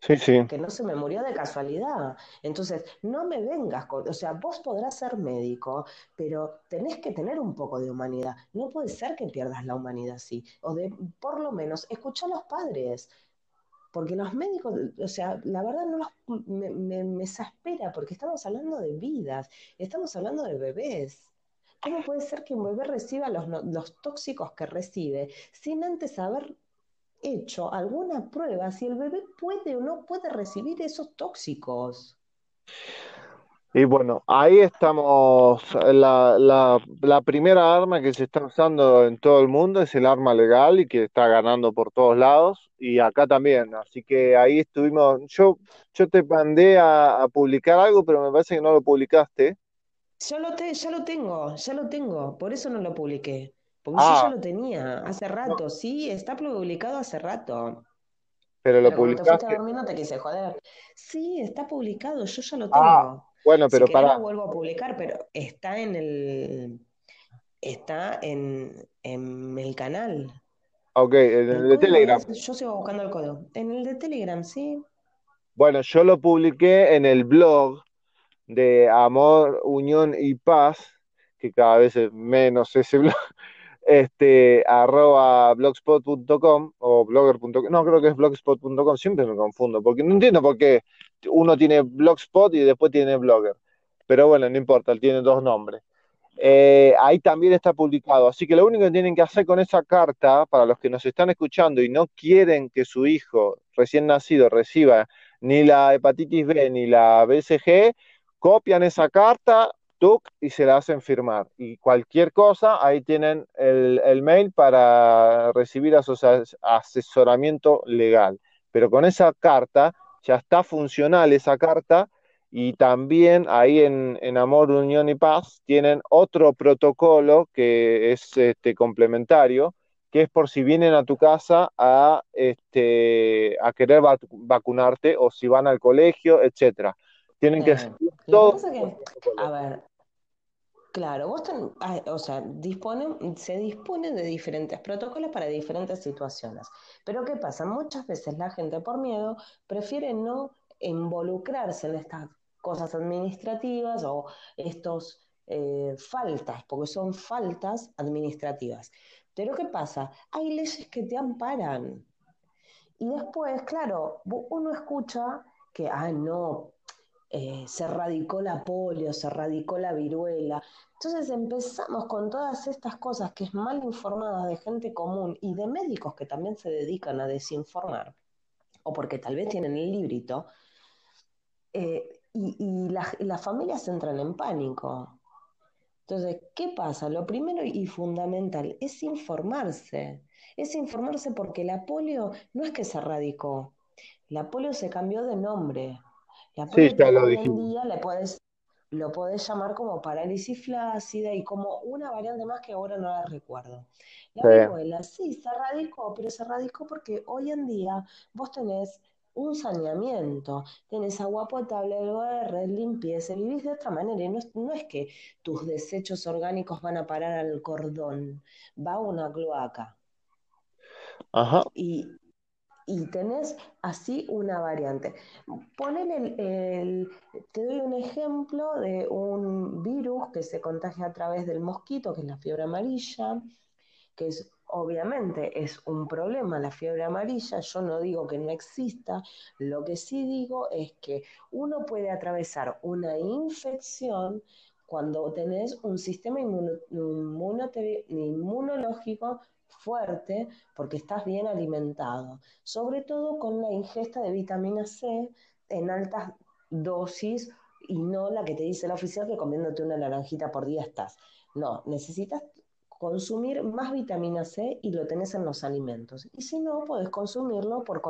Sí, sí. Que no se me murió de casualidad. Entonces, no me vengas con, o sea, vos podrás ser médico, pero tenés que tener un poco de humanidad. No puede ser que pierdas la humanidad así. O de, por lo menos, escucha a los padres porque los médicos, o sea, la verdad no los, me, me, exaspera porque estamos hablando de vidas, estamos hablando de bebés. ¿Cómo puede ser que un bebé reciba los, los tóxicos que recibe sin antes haber hecho alguna prueba si el bebé puede o no puede recibir esos tóxicos? Y bueno, ahí estamos. La, la, la, primera arma que se está usando en todo el mundo es el arma legal y que está ganando por todos lados y acá también. Así que ahí estuvimos. Yo, yo te mandé a, publicar algo, pero me parece que no lo publicaste. Yo lo te, ya lo tengo, ya lo tengo. Por eso no lo publiqué. Porque yo ya ah. lo tenía hace rato. Sí, está publicado hace rato. Pero lo publicaste. Te no te quise joder. Sí, está publicado, yo ya lo ah. Bueno, pero para. lo vuelvo a publicar, pero está en el. Está en, en el canal. Ok, en el, de Telegram. yo sigo buscando el código. En el de Telegram, sí. Bueno, yo lo publiqué en el blog de Amor, Unión y Paz, que cada vez es menos ese blog, este, arroba blogspot.com o blogger.com, no, creo que es blogspot.com, siempre me confundo, porque no entiendo por qué uno tiene blogspot y después tiene blogger, pero bueno, no importa, tiene dos nombres. Eh, ahí también está publicado, así que lo único que tienen que hacer con esa carta, para los que nos están escuchando y no quieren que su hijo recién nacido reciba ni la hepatitis B ni la BCG, copian esa carta, y se la hacen firmar. Y cualquier cosa, ahí tienen el, mail para recibir asesoramiento legal. Pero con esa carta ya está funcional esa carta y también ahí en, Amor, Unión y Paz tienen otro protocolo que es este, complementario, que es por si vienen a tu casa a, este, a querer vacunarte o si van al colegio, etcétera. Tienen que todo. a ver, Claro, o sea, se dispone de diferentes protocolos para diferentes situaciones. Pero ¿qué pasa? Muchas veces la gente por miedo prefiere no involucrarse en estas cosas administrativas o estos eh, faltas, porque son faltas administrativas. Pero ¿qué pasa? Hay leyes que te amparan. Y después, claro, uno escucha que, ah, no, eh, se radicó la polio, se radicó la viruela. Entonces empezamos con todas estas cosas que es mal informada de gente común y de médicos que también se dedican a desinformar, o porque tal vez tienen el librito, eh, y, las familias entran en pánico. Entonces, ¿qué pasa? Lo primero y fundamental es informarse. Es informarse porque la polio no es que se radicó, la polio se cambió de nombre. La sí, lo hoy en día le puedes, lo puedes llamar como parálisis flácida y como una variante más que ahora no la recuerdo. La sí. viruela, sí, se radicó, pero se radicó porque hoy en día vos tenés un saneamiento, tenés agua potable, el limpieza, vivís de otra manera. Y no es, no es que tus desechos orgánicos van a parar al cordón, va a una cloaca. Ajá. Y, y tenés así una variante. Ponele el, te doy un ejemplo de un virus que se contagia a través del mosquito, que es la fiebre amarilla, que es obviamente es un problema la fiebre amarilla, yo no digo que no exista, lo que sí digo es que uno puede atravesar una infección cuando tenés un sistema inmunológico fuerte porque estás bien alimentado, sobre todo con la ingesta de vitamina C en altas dosis y no la que te dice la oficial que comiéndote una naranjita por día estás. No, necesitas consumir más vitamina C y lo tenés en los alimentos. Y si no, podés consumirlo por,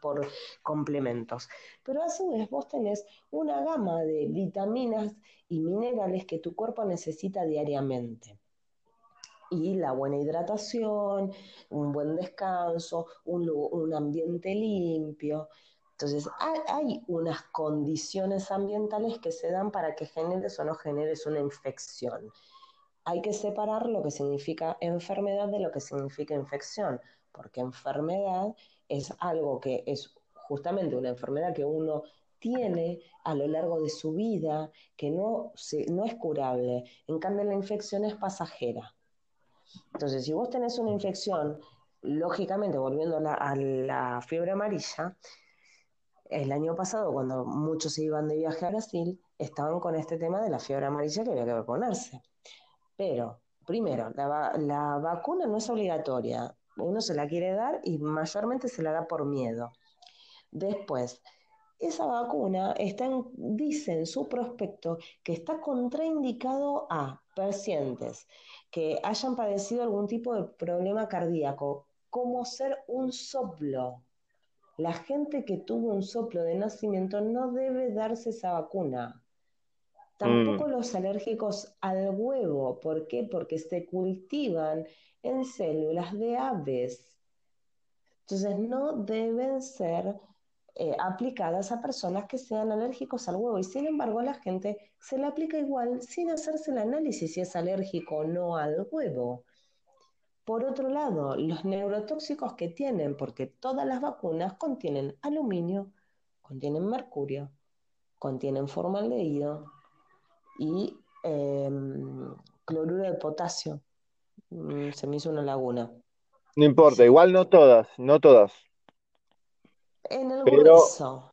por complementos. Pero a su vez vos tenés una gama de vitaminas y minerales que tu cuerpo necesita diariamente y la buena hidratación, un buen descanso, un, ambiente limpio. Entonces, hay, unas condiciones ambientales que se dan para que generes o no generes una infección. Hay que separar lo que significa enfermedad de lo que significa infección, porque enfermedad es algo que es justamente una enfermedad que uno tiene a lo largo de su vida, que no, es curable. En cambio, la infección es pasajera. Entonces, si vos tenés una infección, lógicamente, volviendo a la, fiebre amarilla, el año pasado, cuando muchos se iban de viaje a Brasil, estaban con este tema de la fiebre amarilla que había que ponerse. Pero, primero, la, la, vacuna no es obligatoria. Uno se la quiere dar y mayormente se la da por miedo. Después, esa vacuna está dice en su prospecto que está contraindicado a pacientes que hayan padecido algún tipo de problema cardíaco, como ser un soplo. La gente que tuvo un soplo de nacimiento no debe darse esa vacuna. Tampoco mm. los alérgicos al huevo. ¿Por qué? Porque se cultivan en células de aves. Entonces no deben ser eh, aplicadas a personas que sean alérgicos al huevo y sin embargo la gente se la aplica igual sin hacerse el análisis si es alérgico o no al huevo. Por otro lado, los neurotóxicos que tienen, porque todas las vacunas contienen aluminio, contienen mercurio, contienen formaldehído y em, cloruro de potasio. Mm, se me hizo una laguna. No importa, igual no todas, no todas. En el grueso.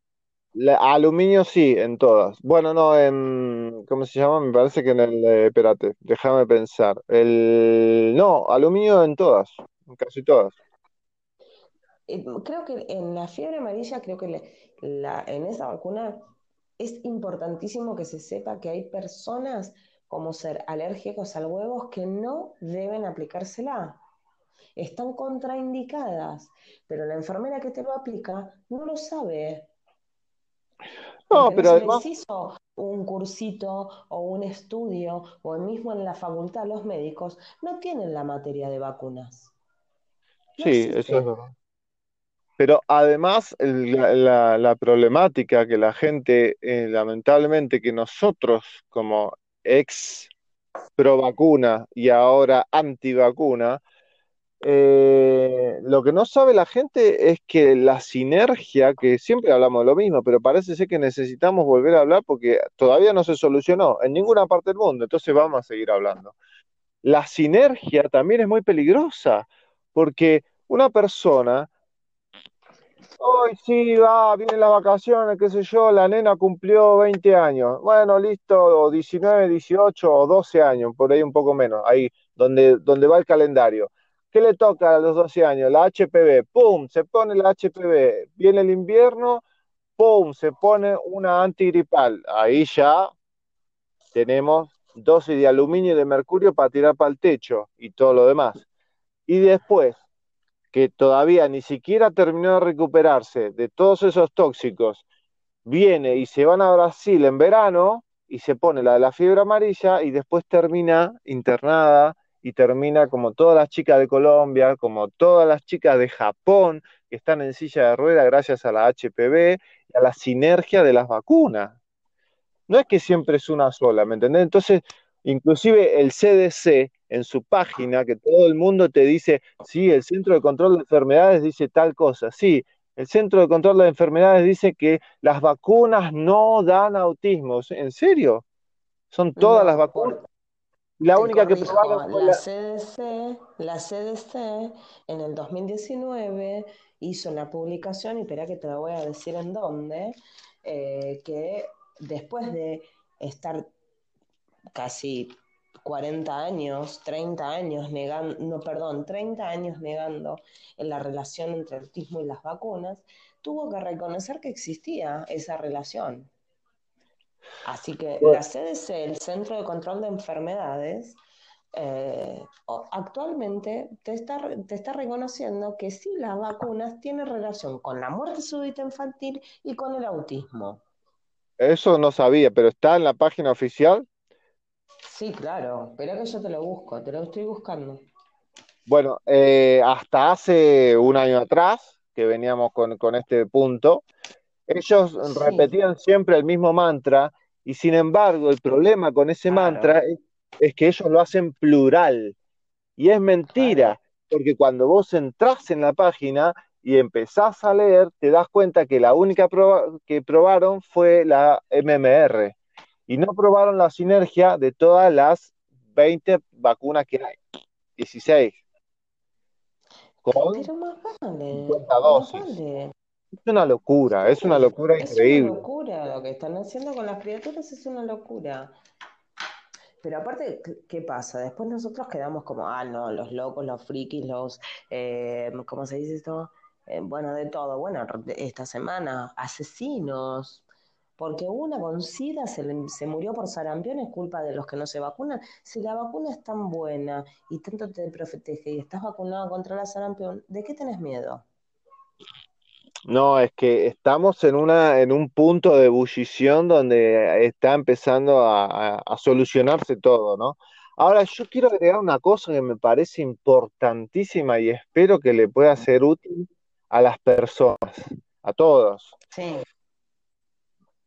aluminio sí, en todas. Bueno, no, en. ¿Cómo se llama? Me parece que en el. Eh, espérate, déjame pensar. El. No, aluminio en todas, en casi todas. Eh, creo que en la fiebre amarilla, creo que la, en esa vacuna es importantísimo que se sepa que hay personas como ser alérgicos al huevo que no deben aplicársela están contraindicadas, pero la enfermera que te lo aplica no lo sabe. No, pero además... hizo un cursito o un estudio, o mismo en la facultad los médicos, no tienen la materia de vacunas. sí, eso es verdad. Pero además la, problemática que la gente, eh, lamentablemente, que nosotros como ex pro vacuna y ahora anti vacuna, eh, lo que no sabe la gente es que la sinergia, que siempre hablamos de lo mismo, pero parece ser que necesitamos volver a hablar porque todavía no se solucionó en ninguna parte del mundo, entonces vamos a seguir hablando. La sinergia también es muy peligrosa, porque una persona, hoy sí, va, vienen las vacaciones, qué sé yo, la nena cumplió 20 años, bueno, listo, o 19, 18 o 12 años, por ahí un poco menos, ahí donde, donde va el calendario ¿Qué le toca a los 12 años? La HPV, ¡pum! Se pone la HPV. Viene el invierno, ¡pum! Se pone una antigripal. Ahí ya tenemos dosis de aluminio y de mercurio para tirar para el techo y todo lo demás. Y después, que todavía ni siquiera terminó de recuperarse de todos esos tóxicos, viene y se van a Brasil en verano y se pone la de la fiebre amarilla y después termina internada y termina como todas las chicas de Colombia, como todas las chicas de Japón que están en silla de rueda gracias a la HPV y a la sinergia de las vacunas. No es que siempre es una sola, ¿me entendés? Entonces, inclusive el CDC en su página, que todo el mundo te dice, sí, el Centro de Control de Enfermedades dice tal cosa, sí, el Centro de Control de Enfermedades dice que las vacunas no dan autismo. ¿En serio? Son todas las vacunas. La única que probaron la, CDC, la CDC en el 2019 hizo una publicación, y espera que te la voy a decir en dónde, eh, que después de estar casi 40 años, 30 años negando, no, perdón, 30 años negando en la relación entre el autismo y las vacunas, tuvo que reconocer que existía esa relación. Así que la CDC, el Centro de Control de Enfermedades, eh, actualmente te está, te está reconociendo que sí las vacunas tienen relación con la muerte súbita infantil y con el autismo. Eso no sabía, pero está en la página oficial. Sí, claro, pero que yo te lo busco, te lo estoy buscando. Bueno, eh, hasta hace un año atrás, que veníamos con, este punto, ellos repetían siempre el mismo mantra y sin embargo el problema con ese mantra es, que ellos lo hacen plural. Y es mentira, porque cuando vos entras en la página y empezás a leer, te das cuenta que la única que probaron fue la MMR y no probaron la sinergia de todas las 20 vacunas que hay, 16. Con Pero más vale, dosis. Es una locura, es una locura increíble. Es una locura, lo que están haciendo con las criaturas es una locura. Pero aparte, ¿qué pasa? Después nosotros quedamos como, ah, no, los locos, los frikis, los, eh, ¿cómo se dice esto? Eh, bueno, de todo. Bueno, esta semana, asesinos, porque una con SIDA se, se, murió por sarampión es culpa de los que no se vacunan. Si la vacuna es tan buena y tanto te protege y estás vacunado contra la sarampión, ¿de qué tenés miedo? No, es que estamos en una, en un punto de ebullición donde está empezando a, solucionarse todo, ¿no? Ahora, yo quiero agregar una cosa que me parece importantísima y espero que le pueda ser útil a las personas, a todos. Sí.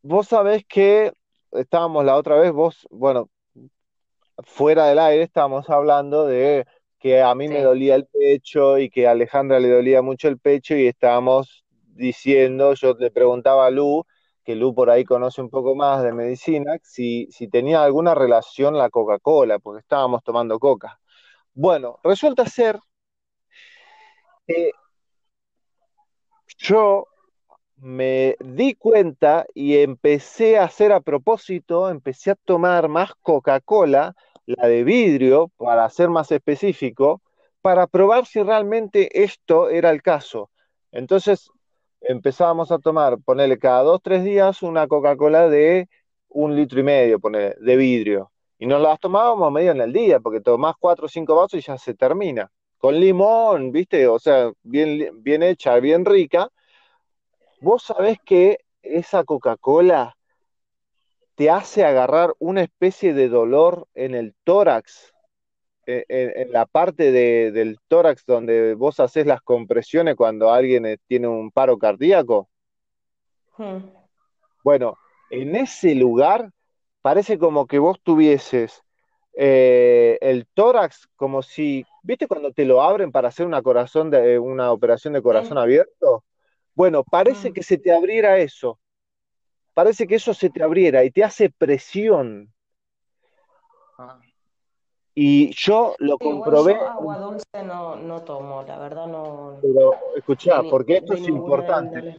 Vos sabés que estábamos la otra vez, vos, bueno, fuera del aire estábamos hablando de que a mí me dolía el pecho y que a Alejandra le dolía mucho el pecho y estábamos diciendo, yo le preguntaba a Lu, que Lu por ahí conoce un poco más de medicina, si, si tenía alguna relación la Coca-Cola, porque estábamos tomando coca. Bueno, resulta ser que yo me di cuenta y empecé a hacer a propósito, empecé a tomar más Coca-Cola, la de vidrio, para ser más específico, para probar si realmente esto era el caso. Entonces empezábamos a tomar, ponerle cada dos, tres días una Coca-Cola de un litro y medio, de vidrio. Y nos las tomábamos medio en el día, porque tomás cuatro o cinco vasos y ya se termina. Con limón, ¿viste? O sea, bien, bien hecha, bien rica. Vos sabés que esa Coca-Cola te hace agarrar una especie de dolor en el tórax eh, en, la parte del tórax donde vos haces las compresiones cuando alguien eh, tiene un paro cardíaco. Hmm. Bueno, en ese lugar parece como que vos tuvieses eh, el tórax como si, ¿viste cuando te lo abren para hacer una corazón de una operación de corazón abierto? Bueno, parece hmm. que se te abriera eso. Parece que eso se te abriera y te hace presión. Ah. Y yo lo comprobé. agua dulce no, no tomo, la verdad no. Pero escuchá, porque esto es importante.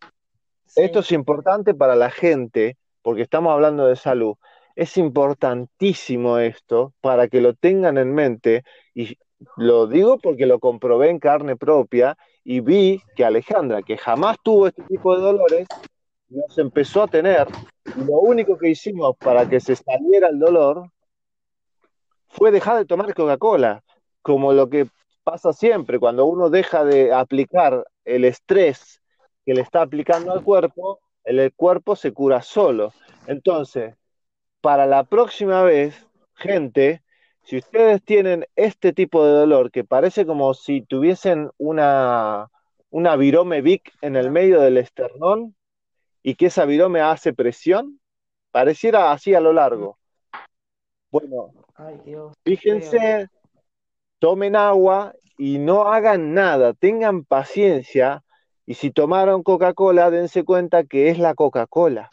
Esto es importante para la gente, porque estamos hablando de salud. Es importantísimo esto para que lo tengan en mente. Y lo digo porque lo comprobé en carne propia y vi que Alejandra, que jamás tuvo este tipo de dolores, nos empezó a tener. Y lo único que hicimos para que se saliera el dolor fue dejar de tomar Coca-Cola, como lo que pasa siempre, cuando uno deja de aplicar el estrés que le está aplicando al cuerpo, el cuerpo se cura solo. Entonces, para la próxima vez, gente, si ustedes tienen este tipo de dolor que parece como si tuviesen una, una virome Vic en el medio del esternón y que esa virome hace presión, pareciera así a lo largo. Bueno, fíjense, tomen agua y no hagan nada, tengan paciencia y si tomaron Coca-Cola, dense cuenta que es la Coca-Cola.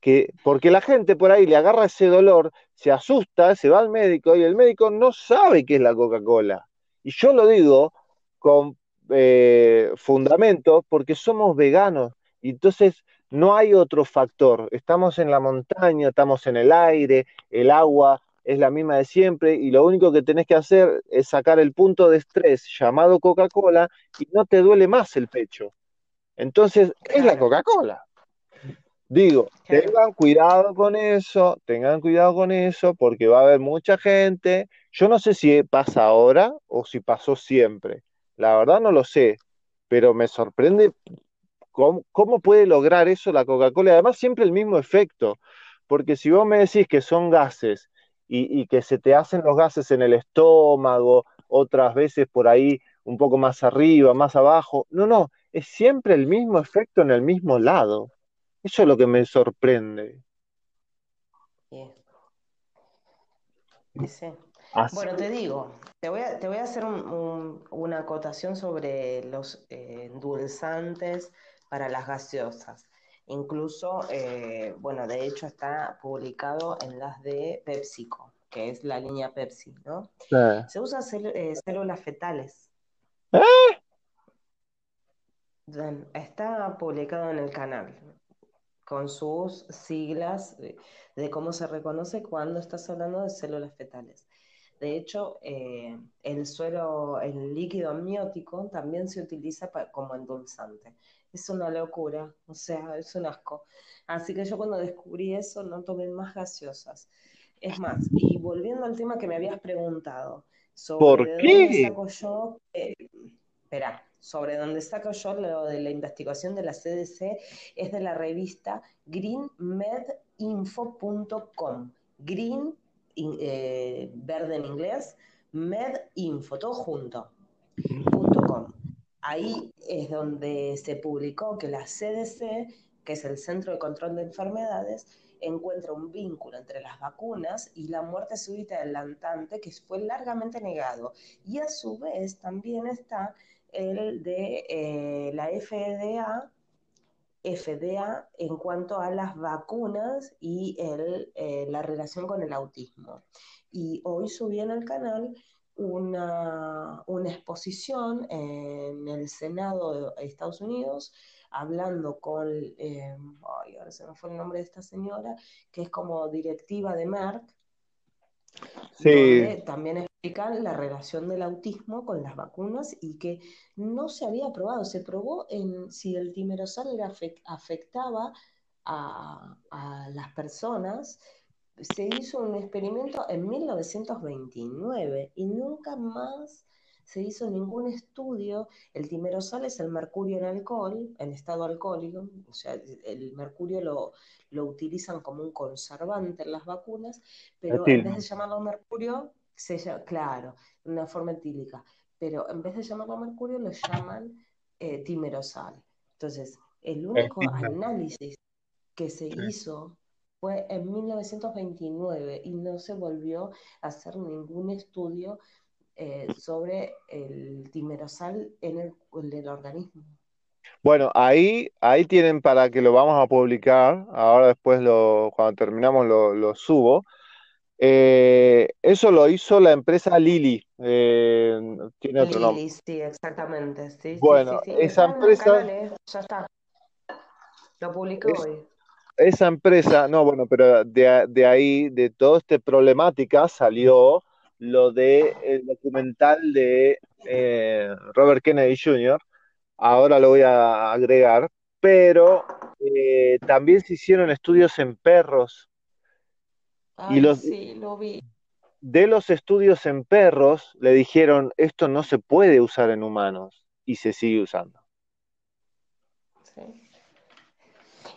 Que, porque la gente por ahí le agarra ese dolor, se asusta, se va al médico y el médico no sabe qué es la Coca-Cola. Y yo lo digo con eh, fundamento porque somos veganos y entonces no hay otro factor. Estamos en la montaña, estamos en el aire, el agua es la misma de siempre y lo único que tenés que hacer es sacar el punto de estrés llamado Coca-Cola y no te duele más el pecho. Entonces, es la Coca-Cola. Digo, tengan cuidado con eso, tengan cuidado con eso, porque va a haber mucha gente. Yo no sé si pasa ahora o si pasó siempre. La verdad no lo sé, pero me sorprende cómo, cómo puede lograr eso la Coca-Cola. Además, siempre el mismo efecto, porque si vos me decís que son gases y, que se te hacen los gases en el estómago, otras veces por ahí un poco más arriba, más abajo. No, no, es siempre el mismo efecto en el mismo lado. Eso es lo que me sorprende. Bueno, te digo, te voy a, te voy a hacer una acotación sobre los eh, endulzantes para las gaseosas. Incluso, eh, bueno, de hecho está publicado en las de PepsiCo, que es la línea Pepsi, ¿no? Se usan eh, células fetales. ¿Eh? Está publicado en el canal con sus siglas de, cómo se reconoce cuando estás hablando de células fetales. De hecho, el suero, el líquido amniótico también se utiliza como endulzante es una locura, o sea, es un asco. Así que yo cuando descubrí eso no tomé más gaseosas. Es más, y volviendo al tema que me habías preguntado, sobre dónde saco yo, eh, espera, sobre dónde saco yo lo de la investigación de la CDC, es de la revista greenmedinfo.com. Green, eh, verde en inglés, medinfo, todo junto. Ahí es donde se publicó que la CDC, que es el Centro de Control de Enfermedades, encuentra un vínculo entre las vacunas y la muerte súbita adelantante que fue largamente negado. Y a su vez también está el de eh, la FDA, FDA en cuanto a las vacunas y eh, la relación con el autismo. Y hoy subí en el canal una, exposición en el Senado de Estados Unidos hablando con, eh, ay, ahora se me fue el nombre de esta señora, que es como directiva de Merck, donde también explican la relación del autismo con las vacunas y que no se había probado, se probó en si el timerosal afectaba a, a las personas se hizo un experimento en 1929 y nunca más se hizo ningún estudio. El timerosal es el mercurio en alcohol, en estado alcohólico, o sea, el mercurio lo, lo utilizan como un conservante en las vacunas, pero en vez de llamarlo mercurio, se llama, claro, de una forma etílica, pero en vez de llamarlo mercurio, lo llaman eh, timerosal. Entonces, el único análisis que se hizo fue en 1929 y no se volvió a hacer ningún estudio eh, sobre el timerosal en el, organismo. Bueno, ahí, ahí tienen para que lo vamos a publicar, ahora después lo, cuando terminamos lo, subo. Eh, eso lo hizo la empresa Lili, eh, tiene otro nombre. Lili, sí, exactamente. Sí, bueno, esa empresa... ya está. Lo publicó hoy esa empresa, no, bueno, pero de, ahí, de toda esta problemática, salió lo de el documental de eh, Robert Kennedy Jr. Ahora lo voy a agregar, pero eh, también se hicieron estudios en perros. y los, sí, lo vi. De los estudios en perros le dijeron, esto no se puede usar en humanos, y se sigue usando. Sí.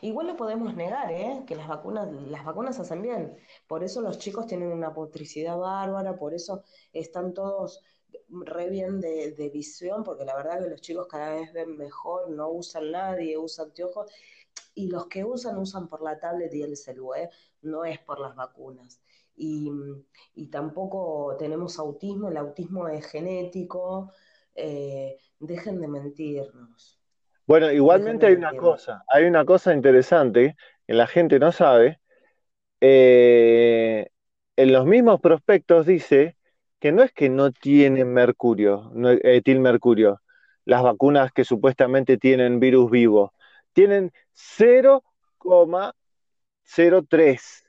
Igual lo podemos negar, ¿eh? Que las vacunas, las vacunas hacen bien. Por eso los chicos tienen una motricidad bárbara, por eso están todos re bien de, de visión, porque la verdad que los chicos cada vez ven mejor, no usan nadie, usan anteojos, y los que usan, usan por la tablet y el celular, ¿eh? no es por las vacunas. Y, y, tampoco tenemos autismo, el autismo es genético, eh, dejen de mentirnos. Bueno, igualmente hay una cosa, hay una cosa interesante que la gente no sabe. Eh, en los mismos prospectos dice que no es que no tienen mercurio, no, etilmercurio, las vacunas que supuestamente tienen virus vivo, tienen 0,03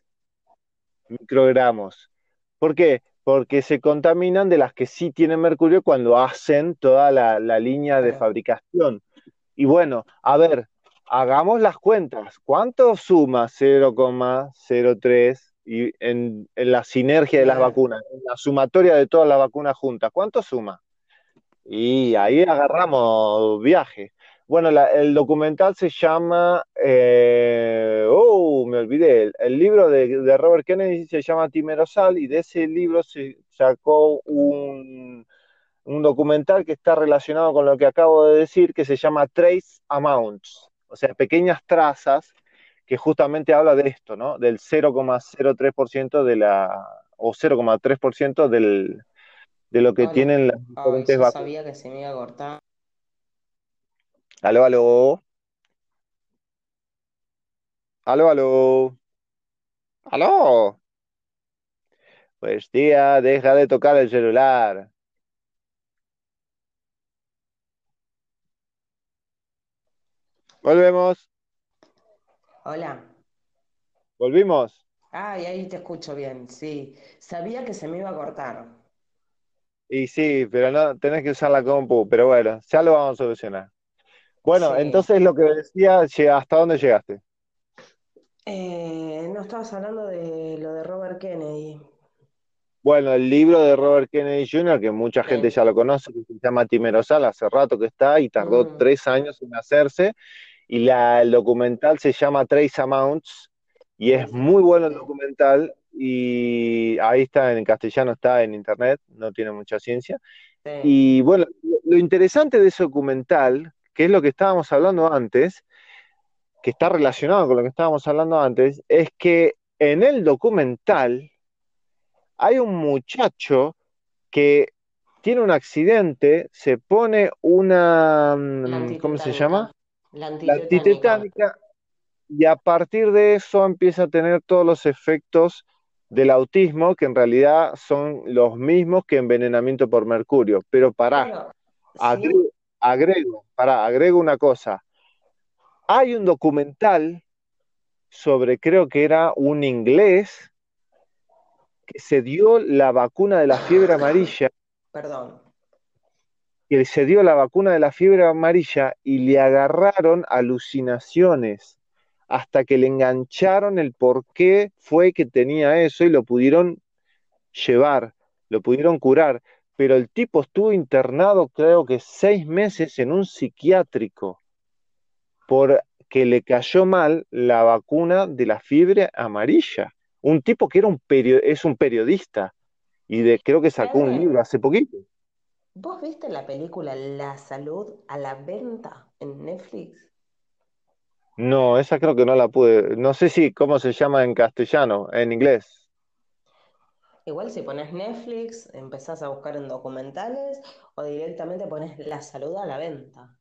microgramos. ¿Por qué? Porque se contaminan de las que sí tienen mercurio cuando hacen toda la, la línea de fabricación. Y bueno, a ver, hagamos las cuentas. ¿Cuánto suma 0,03 y en, en, la sinergia de las vacunas, en la sumatoria de todas las vacunas juntas? ¿Cuánto suma? Y ahí agarramos viaje. Bueno, la, el documental se llama, eh, oh, me olvidé, el, el libro de, de, Robert Kennedy se llama Timerosal y de ese libro se sacó un, un documental que está relacionado con lo que acabo de decir, que se llama Trace Amounts, o sea, pequeñas trazas, que justamente habla de esto, ¿no? Del 0,03% de la, o 0,3% del, de lo que Hola. tienen las Ay, diferentes vacunas. sabía que se me iba a cortar. Aló, aló. Aló, aló. Aló. Pues tía, deja de tocar el celular. Volvemos. Hola. Volvimos. Ay, ahí te escucho bien, sí. Sabía que se me iba a cortar. Y sí, pero no tenés que usar la compu, pero bueno, ya lo vamos a solucionar. Bueno, Sí. entonces lo que decía, ¿hasta dónde llegaste? Eh, no estabas hablando de lo de Robert Kennedy. Bueno, el libro de Robert Kennedy Jr., que mucha gente Sí. ya lo conoce, que se llama Timerosal, hace rato que está y tardó Mm, tres años en hacerse. Y la, el documental se llama Trace Amounts y es muy bueno el documental y ahí está en castellano, está en internet, no tiene mucha ciencia. sí. Y bueno, lo, interesante de ese documental, que es lo que estábamos hablando antes, que está relacionado con lo que estábamos hablando antes, es que en el documental hay un muchacho que tiene un accidente, se pone una, mm, ¿cómo se llama? La La antitetánica. antitetánica, y a partir de eso empieza a tener todos los efectos del autismo, que en realidad son los mismos que envenenamiento por mercurio. Pero pará, Claro, sí. agrego, agrego, pará, agrego una cosa. Hay un documental sobre, creo que era un inglés, que se dio la vacuna de la fiebre amarilla, Perdón. Que se dio la vacuna de la fiebre amarilla y le agarraron alucinaciones hasta que le engancharon el por qué fue que tenía eso y lo pudieron llevar, lo pudieron curar. Pero el tipo estuvo internado creo que seis meses en un psiquiátrico porque le cayó mal la vacuna de la fiebre amarilla. Un tipo que era un es un periodista y de, creo que sacó un libro hace poquito. ¿Vos viste la película La Salud a la venta en Netflix? No, esa creo que no la pude. No sé si cómo se llama en castellano, en inglés. Igual si pones Netflix, empezás a buscar en documentales o directamente pones La Salud a la venta.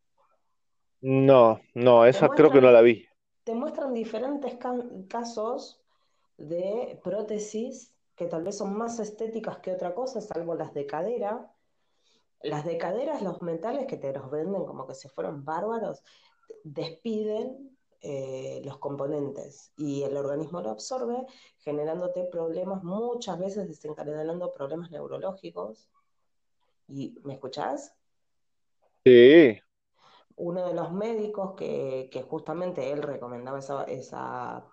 No, no, esa creo que no la vi. te muestran diferentes ca- casos de prótesis que tal vez son más estéticas que otra cosa, salvo las de cadera. Las de caderas, los mentales que te los venden como que se fueron bárbaros, despiden eh, los componentes y el organismo lo absorbe, generándote problemas, muchas veces desencadenando problemas neurológicos. ¿Y me escuchás? Sí, Uno de los médicos que, que justamente él recomendaba esa, esa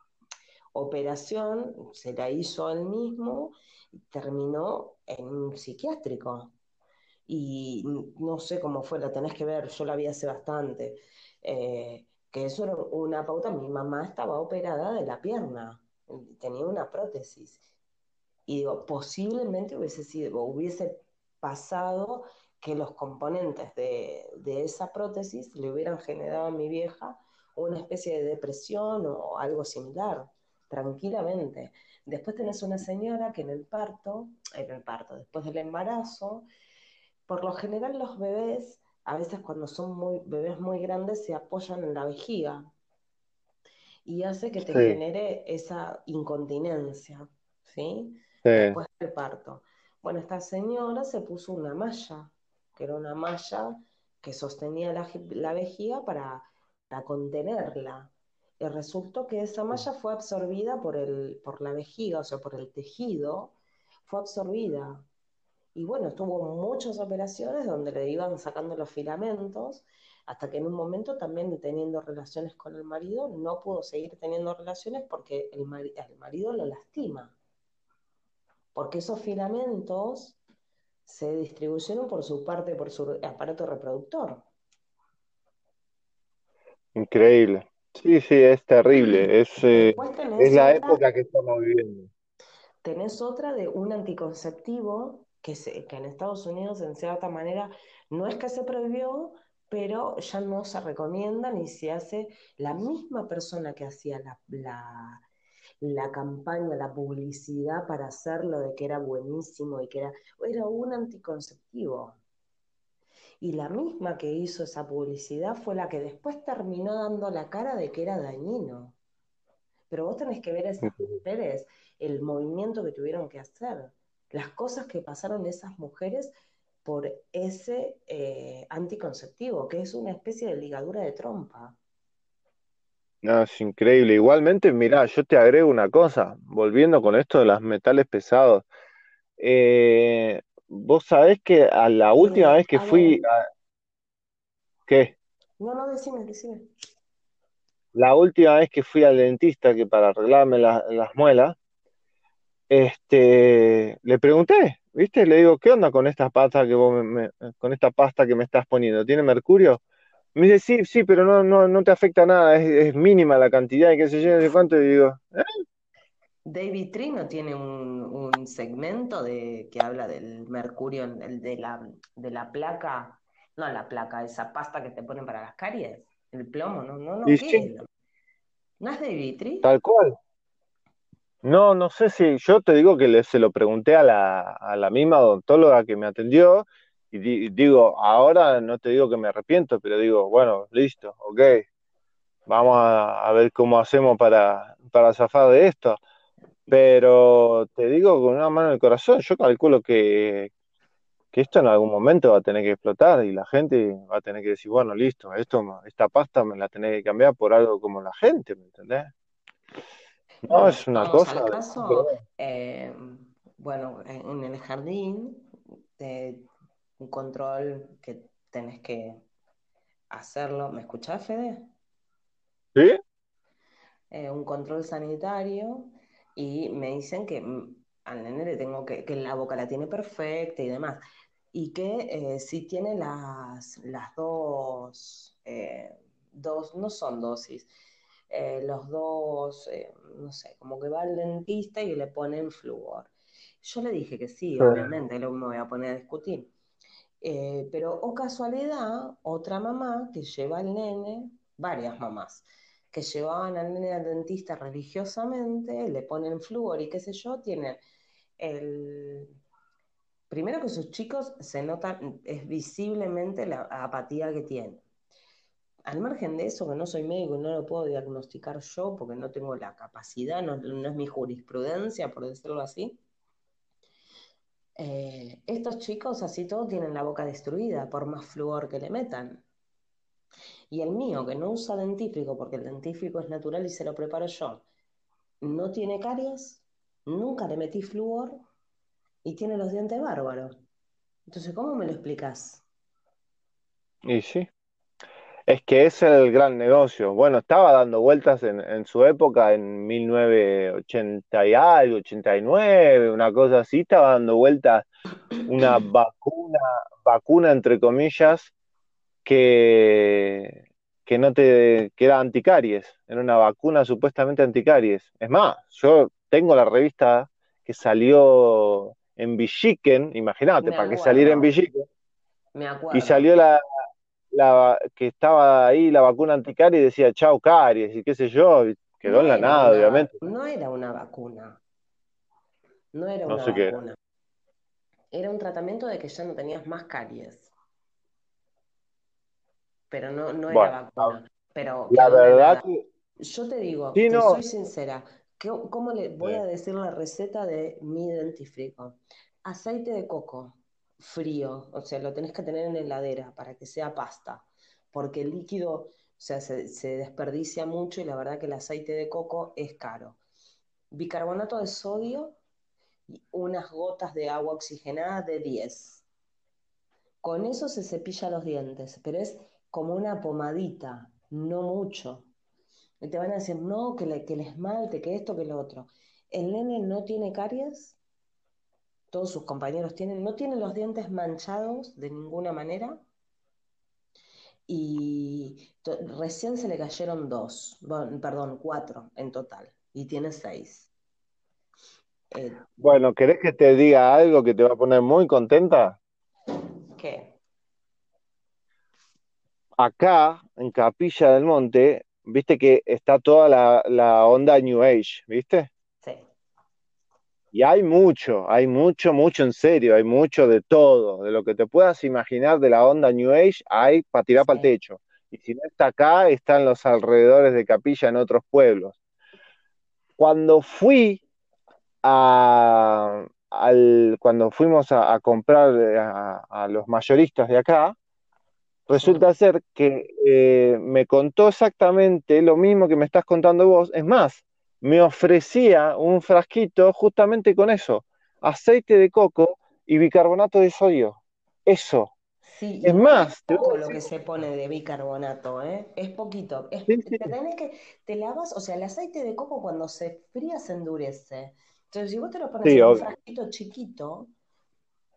operación, se la hizo él mismo y terminó en un psiquiátrico. Y no sé cómo fue, la tenés que ver, yo la vi hace bastante. Eh, que eso era una pauta. Mi mamá estaba operada de la pierna, tenía una prótesis. Y digo, posiblemente hubiese sido, hubiese pasado que los componentes de, de esa prótesis le hubieran generado a mi vieja una especie de depresión o algo similar, tranquilamente. Después tenés una señora que en el parto, en el parto, después del embarazo, por lo general los bebés, a veces cuando son muy, bebés muy grandes, se apoyan en la vejiga y hace que te Sí, genere esa incontinencia, ¿sí? sí, Después del parto. Bueno, esta señora se puso una malla, que era una malla que sostenía la, la vejiga para, para contenerla. Y resultó que esa malla fue absorbida por, el, por la vejiga, o sea, por el tejido, fue absorbida. Y bueno, tuvo muchas operaciones donde le iban sacando los filamentos, hasta que en un momento también teniendo relaciones con el marido, no pudo seguir teniendo relaciones porque el, mari el marido lo lastima. Porque esos filamentos se distribuyeron por su parte, por su aparato reproductor. increíble. Sí, sí, es terrible. Es, eh, es la otra, época que estamos viviendo. tenés otra de un anticonceptivo que, se, que en Estados Unidos en cierta manera no es que se prohibió, pero ya no se recomienda ni se hace la misma persona que hacía la, la, la campaña, la publicidad para hacerlo de que era buenísimo y que era, era un anticonceptivo. Y la misma que hizo esa publicidad fue la que después terminó dando la cara de que era dañino. Pero vos tenés que ver a esas mujeres, el movimiento que tuvieron que hacer, las cosas que pasaron esas mujeres por ese eh, anticonceptivo, que es una especie de ligadura de trompa. No, es increíble. Igualmente, mirá, yo te agrego una cosa, volviendo con esto de los metales pesados. Eh, vos sabés que a la última vez que fui, a- ¿qué? no, no, decime, decime. La última vez que fui al dentista, que para arreglarme la- las muelas, este, le pregunté, ¿viste? Le digo, ¿qué onda con esta pasta que vos me, me- con esta pasta que me estás poniendo? ¿Tiene mercurio? Me dice, sí, sí, pero no, no, no te afecta nada, es, es mínima la cantidad y qué sé yo, no sé cuánto, y digo, "¿Eh? David Trino tiene un, un segmento de, que habla del mercurio, el de la, de la placa, no la placa, esa pasta que te ponen para las caries, el plomo, no, no, no, Y ¿qué sí, es? ¿No es David Tri? tal cual. No, no sé si yo te digo que le- se lo pregunté a la, a la misma odontóloga que me atendió y di- digo, ahora no te digo que me arrepiento, pero digo, bueno, listo, ok, vamos a, a ver cómo hacemos para, para zafar de esto. Pero te digo con una mano en el corazón, yo calculo que, que esto en algún momento va a tener que explotar y la gente va a tener que decir, bueno, listo, esto, esta pasta me la tenés que cambiar por algo como la gente, ¿me entendés? No, es una cosa al caso, eh, bueno, en el jardín, eh, un control que tenés que hacerlo, ¿me escuchás, Fede? ¿Sí? eh, un control sanitario y me dicen que mm, al nene le tengo que, que la boca la tiene perfecta y demás. Y que eh, si tiene las, las dos, eh, dos, no son dosis, eh, los dos, eh, no sé, como que va al dentista y le ponen flúor. Yo le dije que sí, obviamente, luego me voy a poner a discutir. Eh, pero, o casualidad, otra mamá que lleva al nene, varias mamás, que llevaban al nene al dentista religiosamente, le ponen flúor y qué sé yo, tienen el... Primero que sus chicos se notan, es visiblemente la apatía que tienen. Al margen de eso, que no soy médico y no lo puedo diagnosticar yo porque no tengo la capacidad, no, es mi jurisprudencia, por decirlo así, eh, estos chicos así todos tienen la boca destruida por más flúor que le metan. Y el mío, que no usa dentífrico porque el dentífrico es natural y se lo preparo yo, no tiene caries, nunca le metí flúor y tiene los dientes bárbaros. Entonces, ¿cómo me lo explicas? Y sí. Es que es el gran negocio. Bueno, estaba dando vueltas en, en su época, en 1980 y algo, 89, una cosa así, estaba dando vueltas una vacuna, vacuna entre comillas, que, que no te, que era anticaries, era una vacuna supuestamente anticaries. Es más, yo tengo la revista que salió en Villiquen, imagínate, para que saliera en Villiquen, Me acuerdo. y salió la, la- que estaba ahí la vacuna anticaries y decía chau caries y qué sé yo, quedó No en la nada, una- obviamente. No era una vacuna. No era No una sé qué era. vacuna. Era un tratamiento de que ya no tenías más caries. Pero no, no Bueno, era vacuna. Pero La verdad que Yo te digo, Sí, te no. soy sincera, ¿qué- ¿cómo le voy Sí. a decir la receta de mi dentífrico? Aceite de coco frío, o sea, lo tenés que tener en la heladera para que sea pasta, porque el líquido, o sea, se, se desperdicia mucho y la verdad que el aceite de coco es caro. Bicarbonato de sodio y unas gotas de agua oxigenada de 10. Con eso se cepilla los dientes, pero es como una pomadita, no mucho. Y te van a decir, no, que, le- que el esmalte, que esto, que lo otro. El nene no tiene caries, todos sus compañeros tienen, no tienen los dientes manchados de ninguna manera. Y recién se le cayeron dos, bueno, perdón, cuatro en total, y tiene seis. Eh, Bueno, ¿querés que te diga algo que te va a poner muy contenta? ¿qué? Acá, en Capilla del Monte, viste que está toda la, la onda New Age, ¿viste? Y hay mucho, hay mucho, mucho en serio, hay mucho de todo, de lo que te puedas imaginar de la onda New Age, hay para tirar para el techo. Y si no está acá, está en los alrededores de Capilla, en otros pueblos. Cuando fui a, al, cuando fuimos a, a comprar eh, a, a los mayoristas de acá, resulta ser que eh, me contó exactamente lo mismo que me estás contando vos. Es más, me ofrecía un frasquito justamente con eso, aceite de coco y bicarbonato de sodio. Eso. Sí, Es más, es poco lo que se pone de bicarbonato, ¿eh? Es poquito. Es- Sí, sí. te tenés que, te lavas, o sea, el aceite de coco cuando se fría se endurece. Entonces, si vos te lo pones en un obvio. frasquito chiquito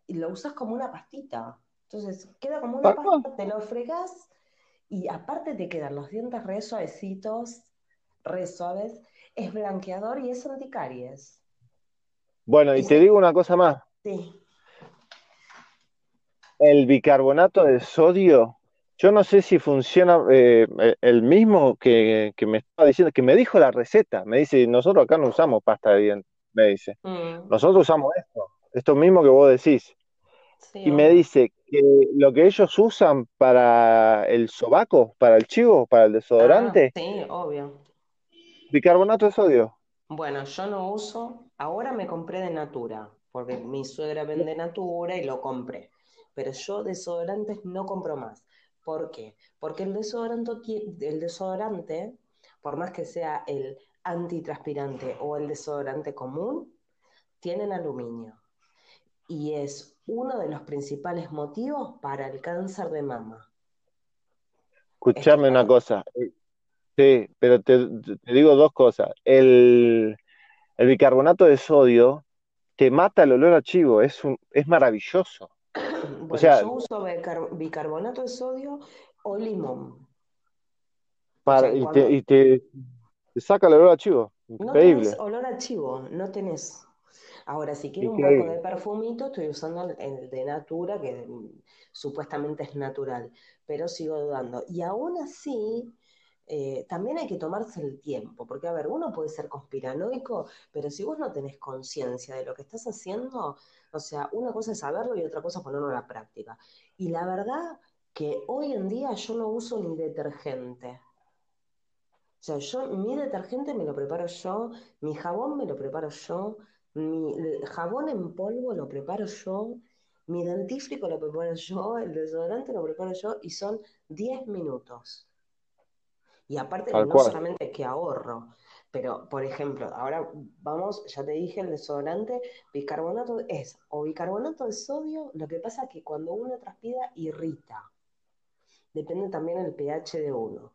y lo usas como una pastita, entonces queda como una pasta, te lo fregás y aparte te quedan los dientes re suavecitos, re suaves, es blanqueador y es anticaries. Bueno, y te digo una cosa más. Sí. El bicarbonato de sodio, yo no sé si funciona eh, el mismo que, que me estaba diciendo, que me dijo la receta. Me dice, nosotros acá no usamos pasta de dientes, me dice. Mm, Nosotros usamos esto, esto mismo que vos decís. sí, Y me dice que lo que ellos usan para el sobaco, para el chivo, para el desodorante, Ah, sí, obvio. Bicarbonato de sodio. Bueno, yo no uso, ahora me compré de Natura, porque mi suegra vende Natura y lo compré. Pero yo desodorantes no compro más. ¿Por qué? Porque el desodorante, el desodorante, por más que sea el antitranspirante o el desodorante común, tienen aluminio. Y es uno de los principales motivos para el cáncer de mama. Escuchame una cosa. Sí, pero te, te digo dos cosas. El, el bicarbonato de sodio te mata el olor a chivo, es, un, es maravilloso. Bueno, sea- yo uso bicar- bicarbonato de sodio o limón. Para, sea, y cuando- te, y te, te saca el olor a chivo. No Increíble. tenés olor a chivo, no tenés. Ahora, si quiero un poco de perfumito, estoy usando el, el de Natura, que mm, supuestamente es natural, pero sigo dudando. Y aún así, eh, también hay que tomarse el tiempo, porque a ver, uno puede ser conspiranoico, pero si vos no tenés conciencia de lo que estás haciendo, o sea, una cosa es saberlo y otra cosa es ponerlo a la práctica. Y la verdad que hoy en día yo no uso ni detergente. O sea, yo mi detergente me lo preparo yo, mi jabón me lo preparo yo, mi jabón en polvo lo preparo yo, mi dentífrico lo preparo yo, el desodorante lo preparo yo y son 10 minutos. Y aparte, Tal no cual. solamente que ahorro, pero por ejemplo, ahora vamos, ya te dije, el desodorante, bicarbonato es o bicarbonato de sodio, lo que pasa es que cuando uno transpira irrita. Depende también el pH de uno.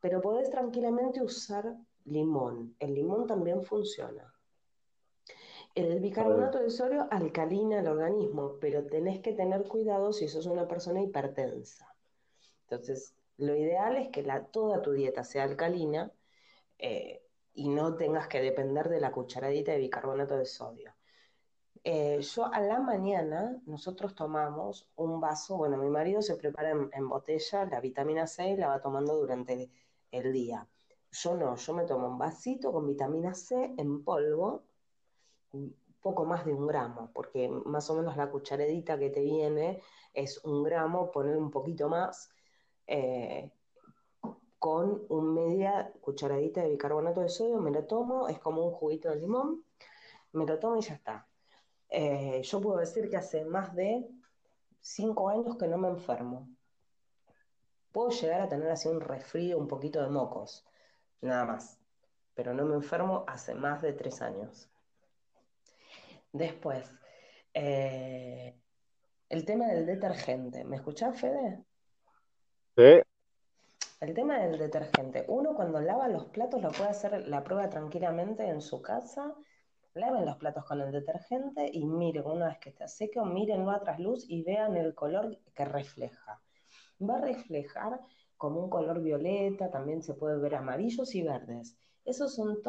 Pero podés tranquilamente usar limón. El limón también funciona. El bicarbonato de sodio alcalina el organismo, pero tenés que tener cuidado si sos una persona hipertensa. Entonces, Lo ideal es que toda tu dieta sea alcalina eh, y no tengas que depender de la cucharadita de bicarbonato de sodio. Eh, yo a la mañana nosotros tomamos un vaso, bueno, mi marido se prepara en, botella la vitamina C la va tomando durante el, día. Yo no, yo me tomo un vasito con vitamina C en polvo, poco más de un gramo, porque más o menos la cucharadita que te viene es un gramo, poner un poquito más, eh, con un media cucharadita de bicarbonato de sodio, me lo tomo, es como un juguito de limón, me lo tomo y ya está. Eh, yo puedo decir que hace más de cinco años que no me enfermo. Puedo llegar a tener así un resfrío, un poquito de mocos, nada más. Pero no me enfermo hace más de tres años. Después, eh, el tema del detergente. ¿Me escuchás, Fede? El tema del detergente. Uno cuando lava los platos lo puede hacer la prueba tranquilamente en su casa laven los platos con el detergente y miren, una vez que está seco, mírenlo a trasluz y vean el color que refleja. Va a reflejar como un color violeta, también se puede ver amarillos y verdes. Esos son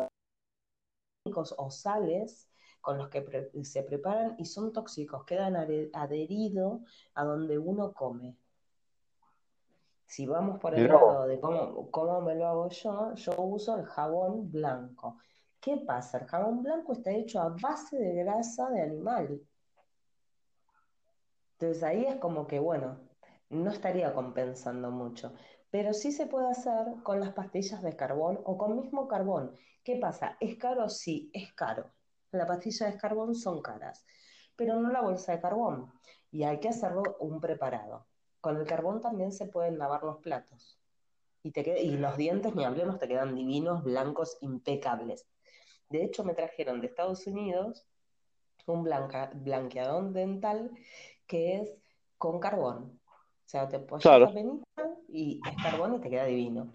tóxicos o sales con los que se preparan y son tóxicos, quedan adheridos a donde uno come. Si vamos por el lado de cómo, cómo me lo hago yo, yo uso el jabón blanco. ¿Qué pasa? El jabón blanco está hecho a base de grasa de animal. Entonces ahí es como que, bueno, no estaría compensando mucho. Pero sí se puede hacer con las pastillas de carbón o con mismo carbón. ¿Qué pasa? ¿Es caro? Sí, es caro. Las pastillas de carbón son caras, pero no la bolsa de carbón. Y hay que hacerlo un preparado. Con el carbón también se pueden lavar los platos. Y, te y los dientes, ni hablemos, te quedan divinos, blancos, impecables. De hecho, me trajeron de Estados Unidos un blanca, blanqueador dental que es con carbón. O sea, te pones la penita y es carbón y te queda divino.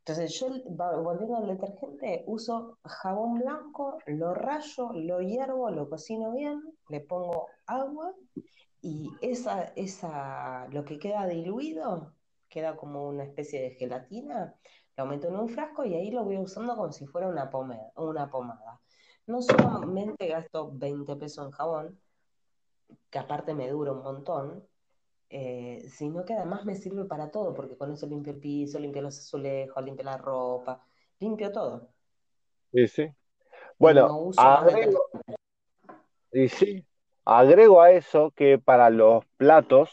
Entonces yo, volviendo al detergente, uso jabón blanco, lo rayo, lo hiervo, lo cocino bien, le pongo agua y esa, esa, lo que queda diluido queda como una especie de gelatina lo meto en un frasco y ahí lo voy usando como si fuera una pomada. Una pomada. No solamente gasto 20 pesos en jabón, que aparte me dura un montón, eh, sino que además me sirve para todo, porque con eso limpio el piso, limpio los azulejos, limpio la ropa, limpio todo. Sí, sí. Bueno, agrego, y sí, agrego a eso que para los platos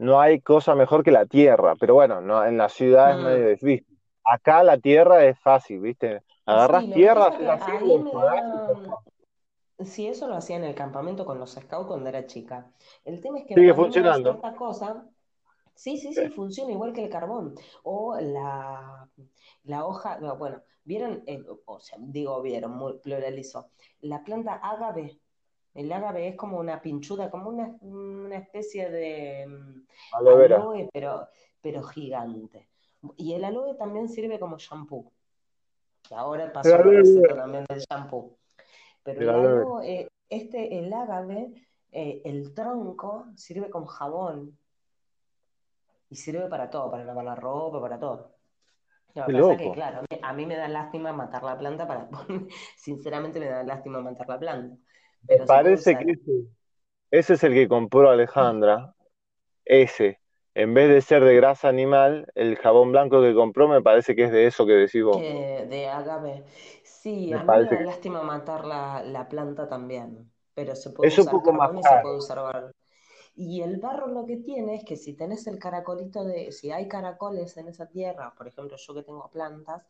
no hay cosa mejor que la tierra, pero bueno, no, en la ciudad es medio difícil. Acá la tierra es fácil, ¿viste? Agarras tierra, Sí, eso lo hacía en el campamento con los scouts cuando era chica. El tema es que sigue funcionando. Esta cosa, sí, sí, sí, funciona igual que el carbón. O la, la hoja, bueno, vieron, o sea, digo vieron, muy pluralizo. La planta agave, el agave es como una pinchuda, como una, especie de mm, aloe, pero, pero gigante. Y el aloe también sirve como shampoo. Ahora pasó a también del shampoo. Pero el, aloe, este, el agave, eh, el tronco, sirve como jabón. Y sirve para todo, para lavar la ropa, para todo. Pasa que, claro, a mí me da lástima matar la planta para sinceramente me da lástima matar la planta. Parece que ese, es el que compró Alejandra. Ese. En vez de ser de grasa animal, el jabón blanco que compró me parece que es de eso que decís vos. de agave. Sí, a mí me da lástima matar la, planta también, pero se puede usar carbón y se puede usar barro. Y el barro lo que tiene es que si tenés el caracolito de, si hay caracoles en esa tierra, por ejemplo, yo que tengo plantas,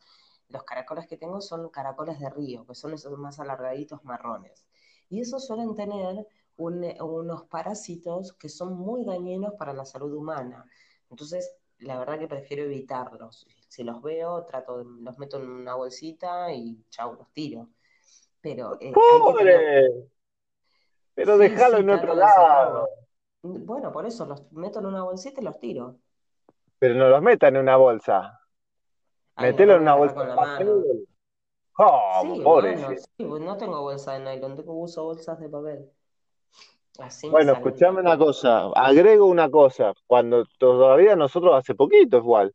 los caracoles que tengo son caracoles de río, que son esos más alargaditos marrones y esos suelen tener unos parásitos que son muy dañinos para la salud humana. Entonces, la verdad que prefiero evitarlos. Si los veo, trato de, los meto en una bolsita y chau, los tiro. Pero eh, ¡Pobre! Pero déjalo en otro lado. Bueno, por eso los meto en una bolsita y los tiro. Pero no los meta en una bolsa. Metelo en una bolsa. Con la mano. Oh, sí, bueno, sí, no tengo bolsa de nylon, tengo uso bolsas de papel. Así Bueno, escuchame una cosa, agrego una cosa, cuando todavía nosotros hace poquito igual,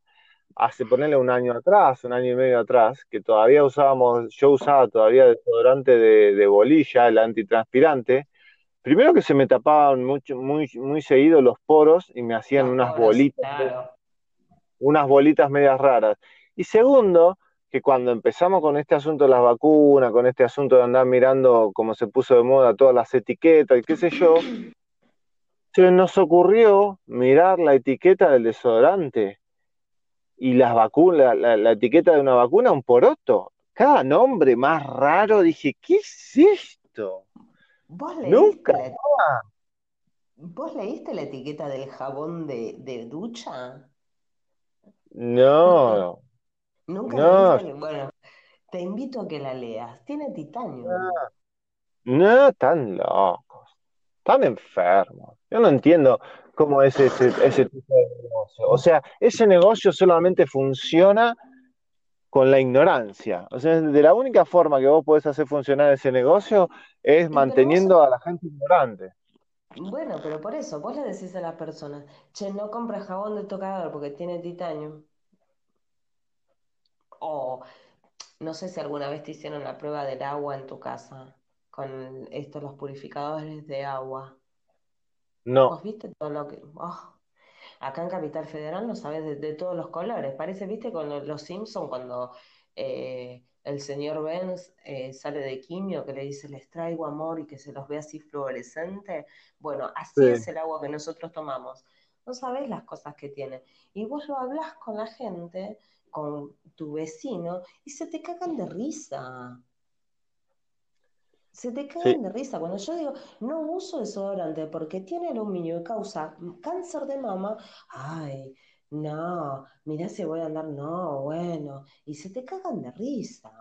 hace ponerle un año atrás, un año y medio atrás, que todavía usábamos, yo usaba todavía desodorante de, de bolilla, el antitranspirante, primero que se me tapaban mucho, muy, muy seguido los poros y me hacían unas bolitas, claro. unas bolitas medias raras. Y segundo, que cuando empezamos con este asunto de las vacunas, con este asunto de andar mirando cómo se puso de moda todas las etiquetas y qué sé yo, se nos ocurrió mirar la etiqueta del desodorante y las vacunas, la, la, etiqueta de una vacuna, un poroto. Cada nombre más raro, dije, ¿qué es esto? ¿Vos Nunca. la, ¿Vos leíste la etiqueta del jabón de, de ducha? No. ¿Nunca no. leíste? Bueno, te invito a que la leas. Tiene titanio. No, no tan locos, tan enfermos. Yo no entiendo cómo es ese, ese tipo de negocio. O sea, ese negocio solamente funciona con la ignorancia. O sea, de la única forma que vos podés hacer funcionar ese negocio es manteniendo vos... a la gente ignorante. Bueno, pero por eso, vos le decís a la persona, che, no compres jabón de tocador porque tiene titanio. O no sé si alguna vez te hicieron la prueba del agua en tu casa con estos los purificadores de agua. No. ¿Vos viste todo lo que.? Oh. Acá en Capital Federal no sabes de, de, todos los colores. Parece, viste, con los Simpsons cuando eh, el señor Benz eh, sale de quimio, que le dice les traigo amor y que se los ve así fluorescente. Bueno, así sí. es el agua que nosotros tomamos. No sabés las cosas que tiene. Y vos lo hablás con la gente, con tu vecino, y se te cagan de risa. Se te cagan sí. de risa. Cuando yo digo, no uso desodorante porque tiene aluminio y causa cáncer de mama, ay, no, mirá si voy a andar, no, bueno, y se te cagan de risa.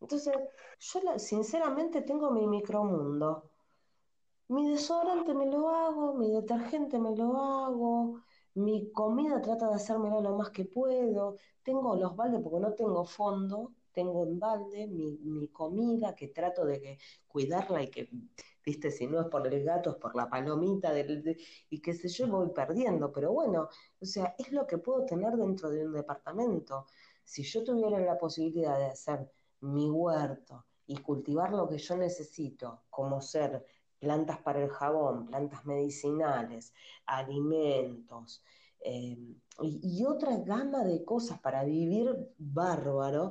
Entonces, yo la, sinceramente tengo mi micromundo. Mi desodorante me lo hago, mi detergente me lo hago, mi comida trata de hacérmela lo más que puedo, tengo los baldes porque no tengo fondo, tengo en balde mi, mi, comida que trato de que, cuidarla y que, viste, si no es por el gato, es por la palomita del, de, y qué sé yo, voy perdiendo, pero bueno, o sea, es lo que puedo tener dentro de un departamento. Si yo tuviera la posibilidad de hacer mi huerto y cultivar lo que yo necesito, como ser plantas para el jabón, plantas medicinales, alimentos, eh, y, y otra gama de cosas para vivir bárbaro,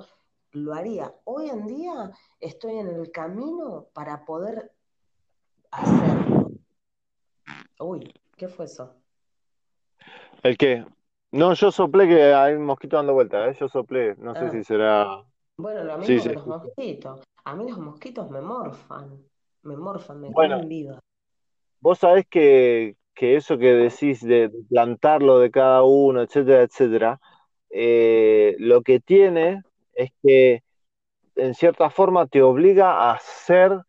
lo haría. Hoy en día estoy en el camino para poder hacerlo. Uy, ¿qué fue eso? ¿El qué? No, yo soplé que hay un mosquito dando vuelta, ¿eh? yo soplé, no sé Ah. si será... Bueno, lo mismo Sí, que sí. los mosquitos. A mí los mosquitos me morfan, me morfan, me Bueno. comen viva. Vos sabés que, que eso que decís de plantarlo de cada uno, etcétera, etcétera, eh, lo que tiene es que en cierta forma te obliga a hacer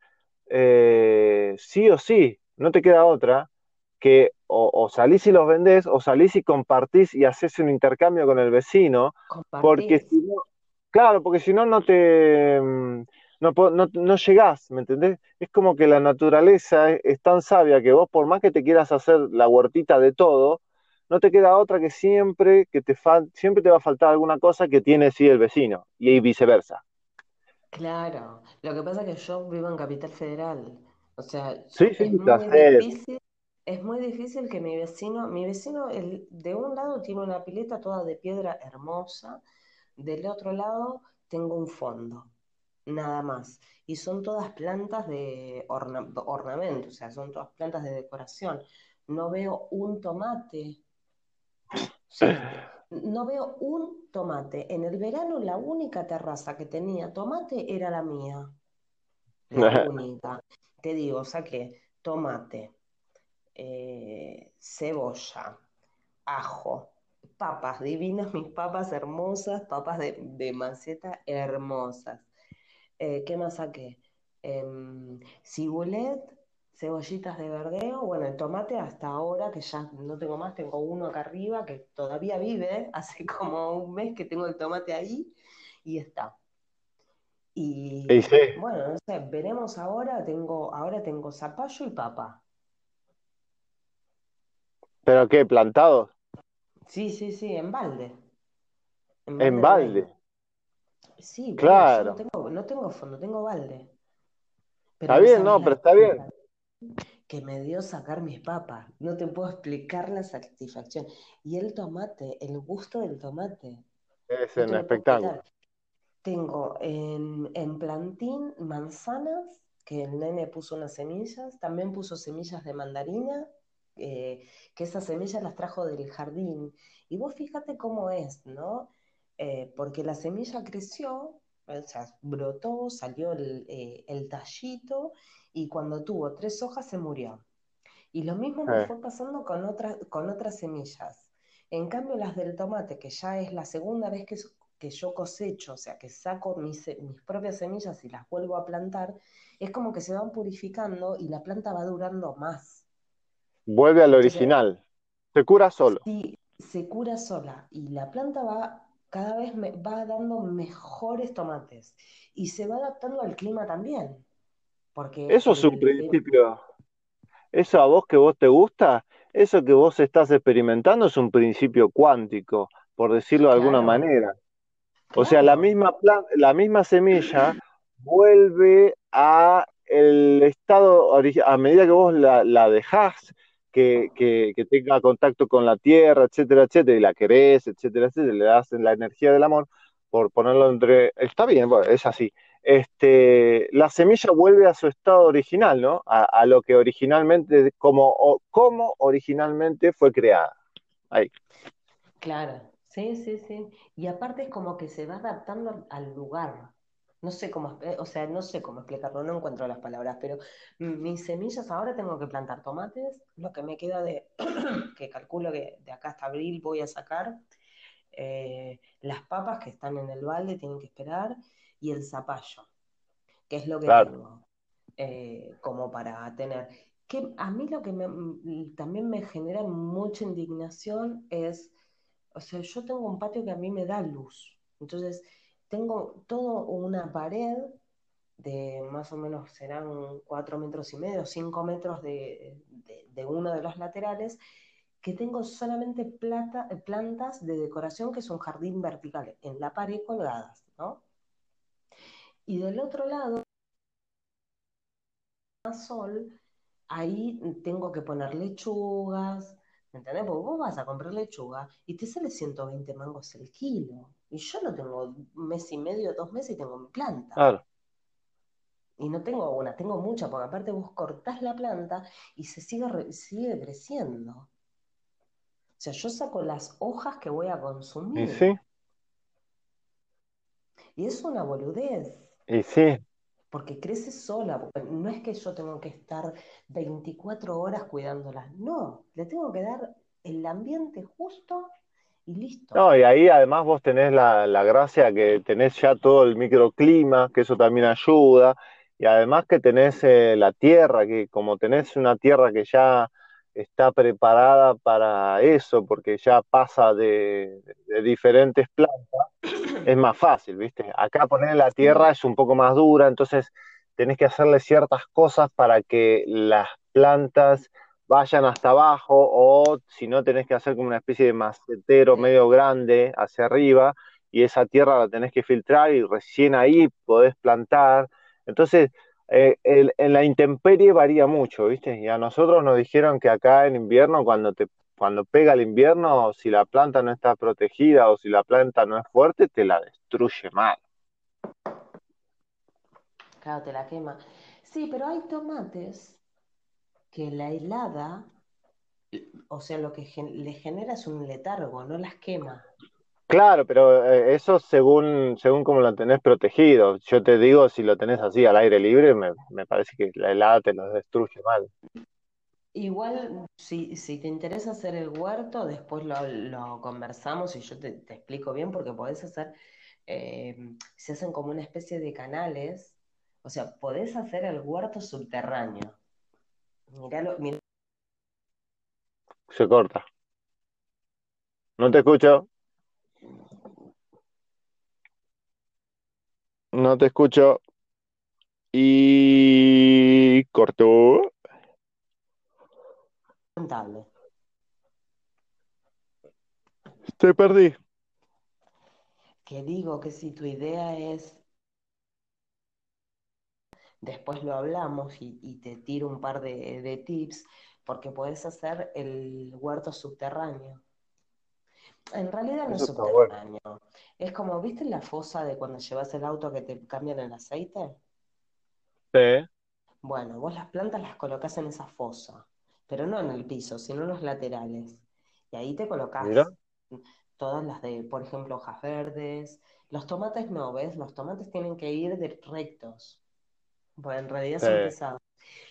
eh, sí o sí, no te queda otra, que o, o salís y los vendés, o salís y compartís y haces un intercambio con el vecino, porque Compartís. si no, claro, porque si no, no te, mm, no, no, no llegás, ¿me entendés? Es como que la naturaleza es, es tan sabia que vos, por más que te quieras hacer la huertita de todo, no te queda otra que siempre que te siempre te va a faltar alguna cosa que tiene sí el vecino, y viceversa. Claro, lo que pasa es que yo vivo en Capital Federal, o sea, Sí, yo- sí, es muy difícil, es muy difícil que mi vecino, mi vecino el, de un lado tiene una pileta toda de piedra hermosa, del otro lado tengo un fondo, nada más, y son todas plantas de orna- ornamento, o sea, son todas plantas de decoración. No veo un tomate, o sea, no veo un tomate. En el verano la única terraza que tenía tomate era la mía. La única. Te digo, saqué tomate, eh, cebolla, ajo, papas divinas, mis papas hermosas, papas de, de maceta hermosas. Eh, ¿qué más saqué? Em, cibulet, cebollitas de verdeo, bueno, el tomate hasta ahora, que ya no tengo más, tengo uno acá arriba que todavía vive, hace como un mes que tengo el tomate ahí y está. Y sí, bueno, no sé, veremos ahora, tengo, ahora tengo zapallo y papa. pero ¿qué? ¿Plantados? Sí, sí, sí, en balde, en En balde de balde. Sí, Claro. Tengo, no tengo fondo, tengo balde. Pero Está bien, no, pero está bien. que me dio sacar mis papas. No te puedo explicar la satisfacción. Y el tomate, el gusto del tomate. Es No un espectáculo. Tengo en, en plantín manzanas, que el nene puso unas semillas, también puso semillas de mandarina, eh, que esas semillas las trajo del jardín. Y vos fíjate cómo es, ¿no? Eh, porque la semilla creció, o sea, brotó, salió el, eh, el tallito y cuando tuvo tres hojas se murió. Y lo mismo me Eh, fue pasando con otras, con otras semillas. En cambio, las del tomate, que ya es la segunda vez que, que yo cosecho, o sea, que saco mis, mis propias semillas y las vuelvo a plantar, es como que se van purificando y la planta va durando más. vuelve al original. Se cura solo. sí, se cura sola y la planta va cada vez me, va dando mejores tomates y se va adaptando al clima también, porque Eso es un el, principio. Eso a vos que vos te gusta, eso que vos estás experimentando es un principio cuántico, por decirlo de alguna manera. O sea, la misma plan- la misma semilla vuelve a el estado a medida que vos la, la dejás que, que, que tenga contacto con la tierra, etcétera, etcétera, y la querés, etcétera, etcétera, le das la energía del amor, por ponerlo entre, está bien, bueno, es así. Este, la semilla vuelve a su estado original, ¿no? A, lo que originalmente, como, o- como originalmente fue creada. Ahí, claro, sí, sí, sí. Y aparte es como que se va adaptando al lugar. No sé cómo, eh, o sea, no sé cómo explicarlo, no encuentro las palabras, pero mis semillas ahora tengo que plantar tomates, lo que me queda de, que calculo que de acá hasta abril voy a sacar, eh, las papas que están en el balde tienen que esperar, y el zapallo, que es lo que claro. tengo, eh, como para tener. Que a mí lo que me- también me genera mucha indignación es, o sea, yo tengo un patio que a mí me da luz, entonces tengo toda una pared de más o menos serán cuatro metros y medio, cinco metros de, de- uno de los laterales, que tengo solamente plata- plantas de decoración que son jardín vertical, en la pared colgadas, ¿no? Y del otro lado, sol, ahí tengo que poner lechugas, ¿me entendés? Porque vos vas a comprar lechuga y te sale 120 mangos el kilo. Y yo lo tengo un mes y medio, dos meses y tengo mi planta. Claro. Y no tengo una, tengo mucha, porque aparte vos cortás la planta y se sigue, sigue creciendo. O sea, yo saco las hojas que voy a Y consumir. sí, Y es una boludez, y sí. porque crece sola. No es que yo tengo que estar 24 horas cuidándolas. No, le tengo que dar el ambiente justo y listo. No, y ahí además vos tenés la, la gracia que tenés ya todo el microclima, que eso también ayuda, y además que tenés eh, la tierra, que como tenés una tierra que ya está preparada para eso, porque ya pasa de, de diferentes plantas, es más fácil, ¿viste? Acá poner la tierra es un poco más dura, entonces tenés que hacerle ciertas cosas para que las plantas vayan hasta abajo, o si no, tenés que hacer como una especie de macetero medio grande hacia arriba, y esa tierra la tenés que filtrar y recién ahí podés plantar. Entonces, eh, el- en la intemperie varía mucho, ¿viste? Y a nosotros nos dijeron que acá en invierno, cuando te, cuando pega el invierno, si la planta no está protegida o si la planta no es fuerte, te la destruye mal. claro, te la quema. Sí, pero hay tomates que la helada, o sea, lo que gen- le genera es un letargo, no las quema. Claro, pero eh, eso según, según cómo lo tenés protegido. Yo te digo, si lo tenés así al aire libre, me, me parece que la helada te lo destruye mal. Igual, si, si te interesa hacer el huerto, después lo, lo conversamos y yo te, te explico bien porque podés hacer, eh, se hacen como una especie de canales, o sea, podés hacer el huerto subterráneo. Miralo, mirá, Se corta. No te escucho. No te escucho. Y cortó. Lamentable. Te perdí. Que digo que si tu idea es, después lo hablamos y, y te tiro un par de, de tips, porque podés hacer el huerto subterráneo. En realidad no es bueno. subterráneo. Es como, ¿viste la fosa de cuando llevas el auto que te cambian el aceite? Sí, Bueno, vos las plantas las colocás en esa fosa, pero no en el piso, sino en los laterales. Y ahí te mira. colocás todas las de, por ejemplo, hojas verdes. Los tomates no, ¿ves? Los tomates tienen que ir de rectos, en realidad Sí. son pesados.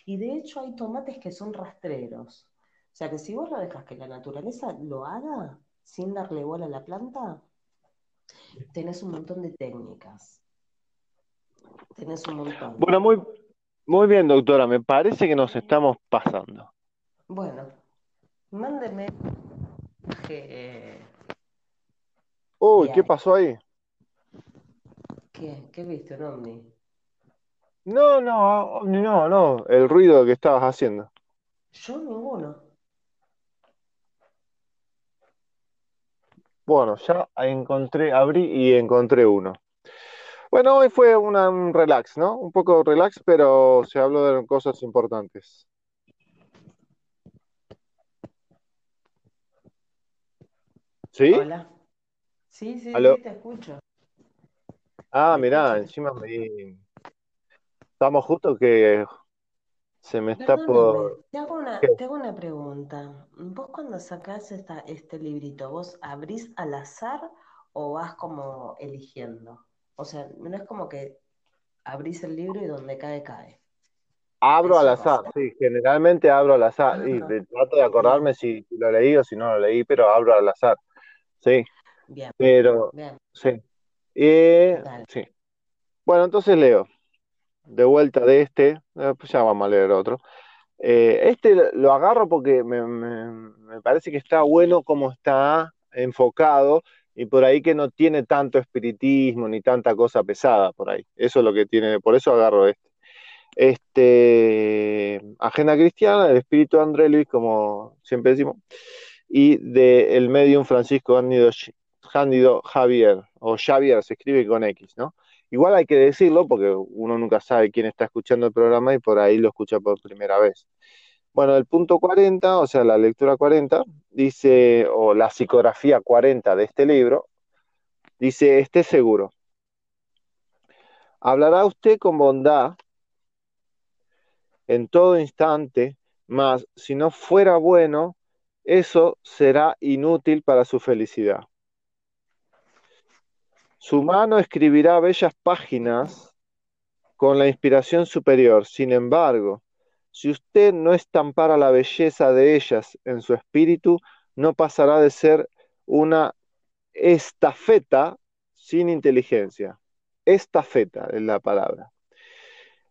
Y de hecho hay tomates que son rastreros. O sea que si vos lo dejas que la naturaleza lo haga sin darle bola a la planta, tenés un montón de técnicas. Tenés un montón. Bueno, muy, muy bien, doctora. Me parece que nos estamos pasando. Bueno, mándeme que, Uy, ¿qué pasó ahí? ¿Qué? ¿Qué viste, un ovni? No, no, no, no. El ruido que estabas haciendo. Yo ninguno. Bueno, ya encontré, abrí y encontré uno. Bueno, hoy fue una- un relax, ¿no? Un poco relax, pero se habló de cosas importantes. ¿Sí? Hola. Sí, sí, ¿Aló? sí, te escucho. Ah, mirá, escucho. encima me... Estamos justo que se me está por... te hago una, te hago una pregunta. Vos cuando sacás esta, este librito, ¿vos abrís al azar o vas como eligiendo? O sea, no es como que abrís el libro y donde cae, cae. Abro al azar, pasa. sí, generalmente abro al azar y Ah, de- trato de acordarme si lo leí o si no lo leí, pero abro al azar, sí, bien, pero bien, sí. Y, dale. sí. Bueno, entonces leo, de vuelta de este, eh, pues ya vamos a leer otro. Eh, este lo agarro porque me, me- me parece que está bueno como está enfocado y por ahí que no tiene tanto espiritismo ni tanta cosa pesada por ahí. Eso es lo que tiene, por eso agarro este. Este, Agenda Cristiana, el espíritu de André Luis, como siempre decimos, y del medium Francisco Cándido, Cándido Javier, o Javier, se escribe con X, ¿no? Igual hay que decirlo porque uno nunca sabe quién está escuchando el programa y por ahí lo escucha por primera vez. Bueno, el punto 40, o sea, la lectura 40, dice, o la psicografía 40 de este libro, dice, esté seguro. Hablará usted con bondad en todo instante, mas si no fuera bueno, eso será inútil para su felicidad. Su mano escribirá bellas páginas con la inspiración superior. Sin embargo, si usted no estampara la belleza de ellas en su espíritu, no pasará de ser una estafeta sin inteligencia. Estafeta es la palabra.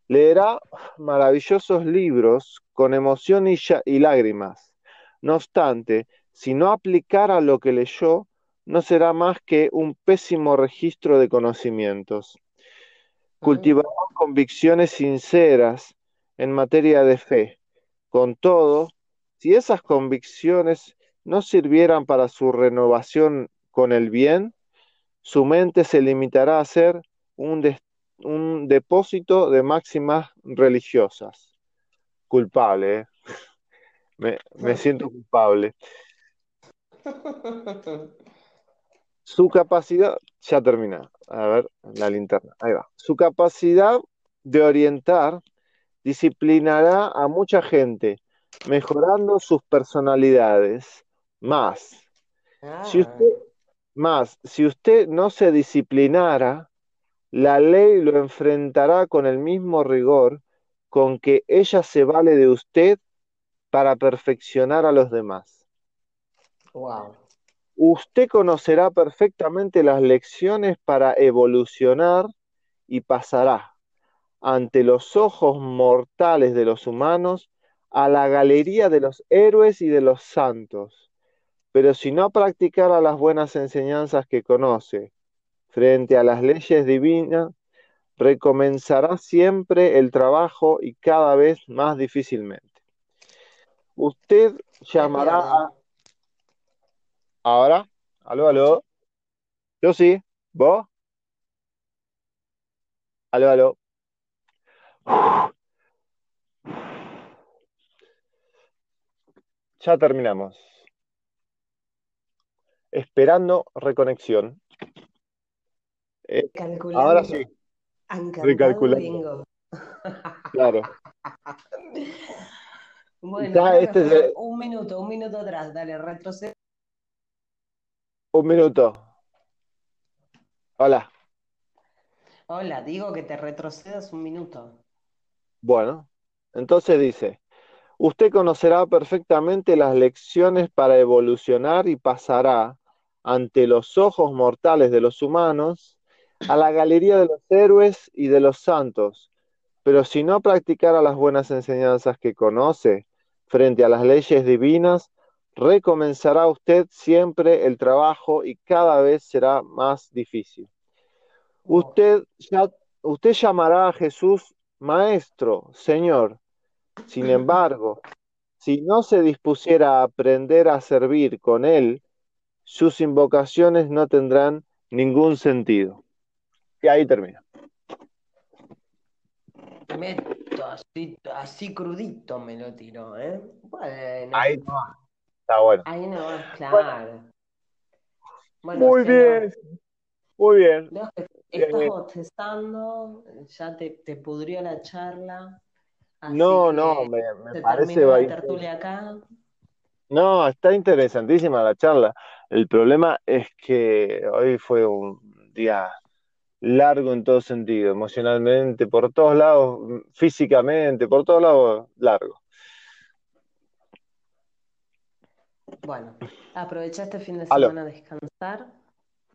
Leerá maravillosos libros con emoción y, y lágrimas. No obstante, si no aplicara lo que leyó, no será más que un pésimo registro de conocimientos. Cultivará convicciones sinceras en materia de fe. Con todo, si esas convicciones no sirvieran para su renovación con el bien, su mente se limitará a ser un, un depósito de máximas religiosas. Culpable, ¿eh? Me, me siento culpable. Su capacidad, ya termina. A ver, la linterna, ahí va. Su capacidad de orientar disciplinará a mucha gente, mejorando sus personalidades. Más, si Ah, usted, más, si usted no se disciplinara, la ley lo enfrentará con el mismo rigor con que ella se vale de usted para perfeccionar a los demás. wow. Usted conocerá perfectamente las lecciones para evolucionar y pasará ante los ojos mortales de los humanos a la galería de los héroes y de los santos. Pero si no practicara las buenas enseñanzas que conoce frente a las leyes divinas, recomenzará siempre el trabajo y cada vez más difícilmente. Usted llamará a... Ahora, aló, aló. Yo sí, vos. Aló, aló. Ya terminamos. Esperando reconexión. Eh, ahora sí. Recalculando. Claro. bueno, este un minuto, un minuto atrás, dale, retrocede. Un minuto. Hola. Hola, digo que te retrocedas un minuto. Bueno, entonces dice, usted conocerá perfectamente las lecciones para evolucionar y pasará ante los ojos mortales de los humanos a la galería de los héroes y de los santos, pero si no practicara las buenas enseñanzas que conoce frente a las leyes divinas, recomenzará usted siempre el trabajo y cada vez será más difícil. Usted, usted llamará a Jesús Maestro, Señor. Sin embargo, si no se dispusiera a aprender a servir con Él, sus invocaciones no tendrán ningún sentido. Y ahí termina. Meto así, así crudito me lo tiró, ¿eh? Bueno. Ahí no, está bueno. Ahí no, claro. Muy bien. Muy bien. Estás bostezando, ya te, te pudrió la charla. no, no, me, me parece. La tertulia acá. No, está interesantísima la charla. El problema es que hoy fue un día largo en todo sentido, emocionalmente, por todos lados, físicamente, por todos lados, largo. Bueno, aprovecha este fin de semana a descansar.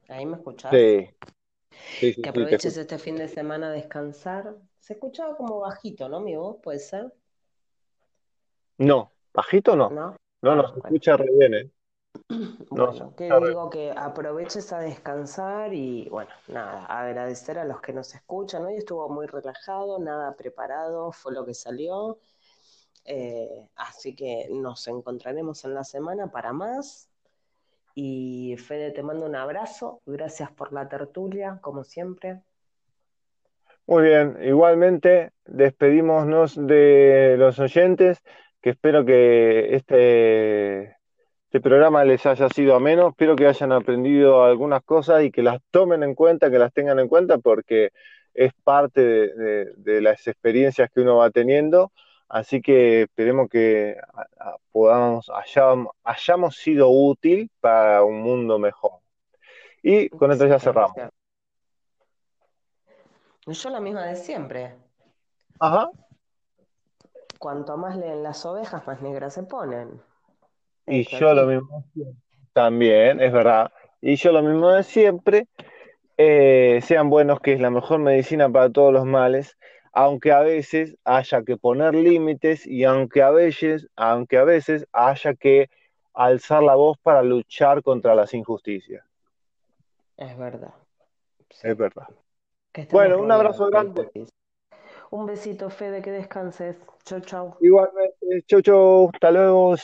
¿Ahí me escuchás? Sí. que aproveches este fin de semana a descansar. Se escuchaba como bajito, ¿no, mi voz? ¿Puede ser? No, bajito no. No, no, no se escucha re bien, ¿eh? Bueno, que digo que aproveches a descansar y bueno, nada, agradecer a los que nos escuchan. Hoy estuvo muy relajado, nada preparado, fue lo que salió. Eh, así que nos encontraremos en la semana para más. Y Fede, te mando un abrazo. Gracias por la tertulia, como siempre. Muy bien, igualmente despedimos de los oyentes, que espero que este, este programa les haya sido ameno, espero que hayan aprendido algunas cosas y que las tomen en cuenta, que las tengan en cuenta, porque es parte de las experiencias que uno va teniendo Así que esperemos que podamos, hayamos, sido útil para un mundo mejor. Y con esto ya cerramos. Yo la misma de siempre. Ajá. Cuanto más leen las ovejas, más negras se ponen. Y yo lo mismo también, es verdad. Y yo lo mismo de siempre. Eh, sean buenos, que es la mejor medicina para todos los males aunque a veces haya que poner límites y aunque a veces, aunque a veces haya que alzar la voz para luchar contra las injusticias. Es verdad. Es verdad. Bueno, un abrazo grande. Un besito, Fede, que descanses. Chau, chau. Igualmente, chau, chau. Hasta luego.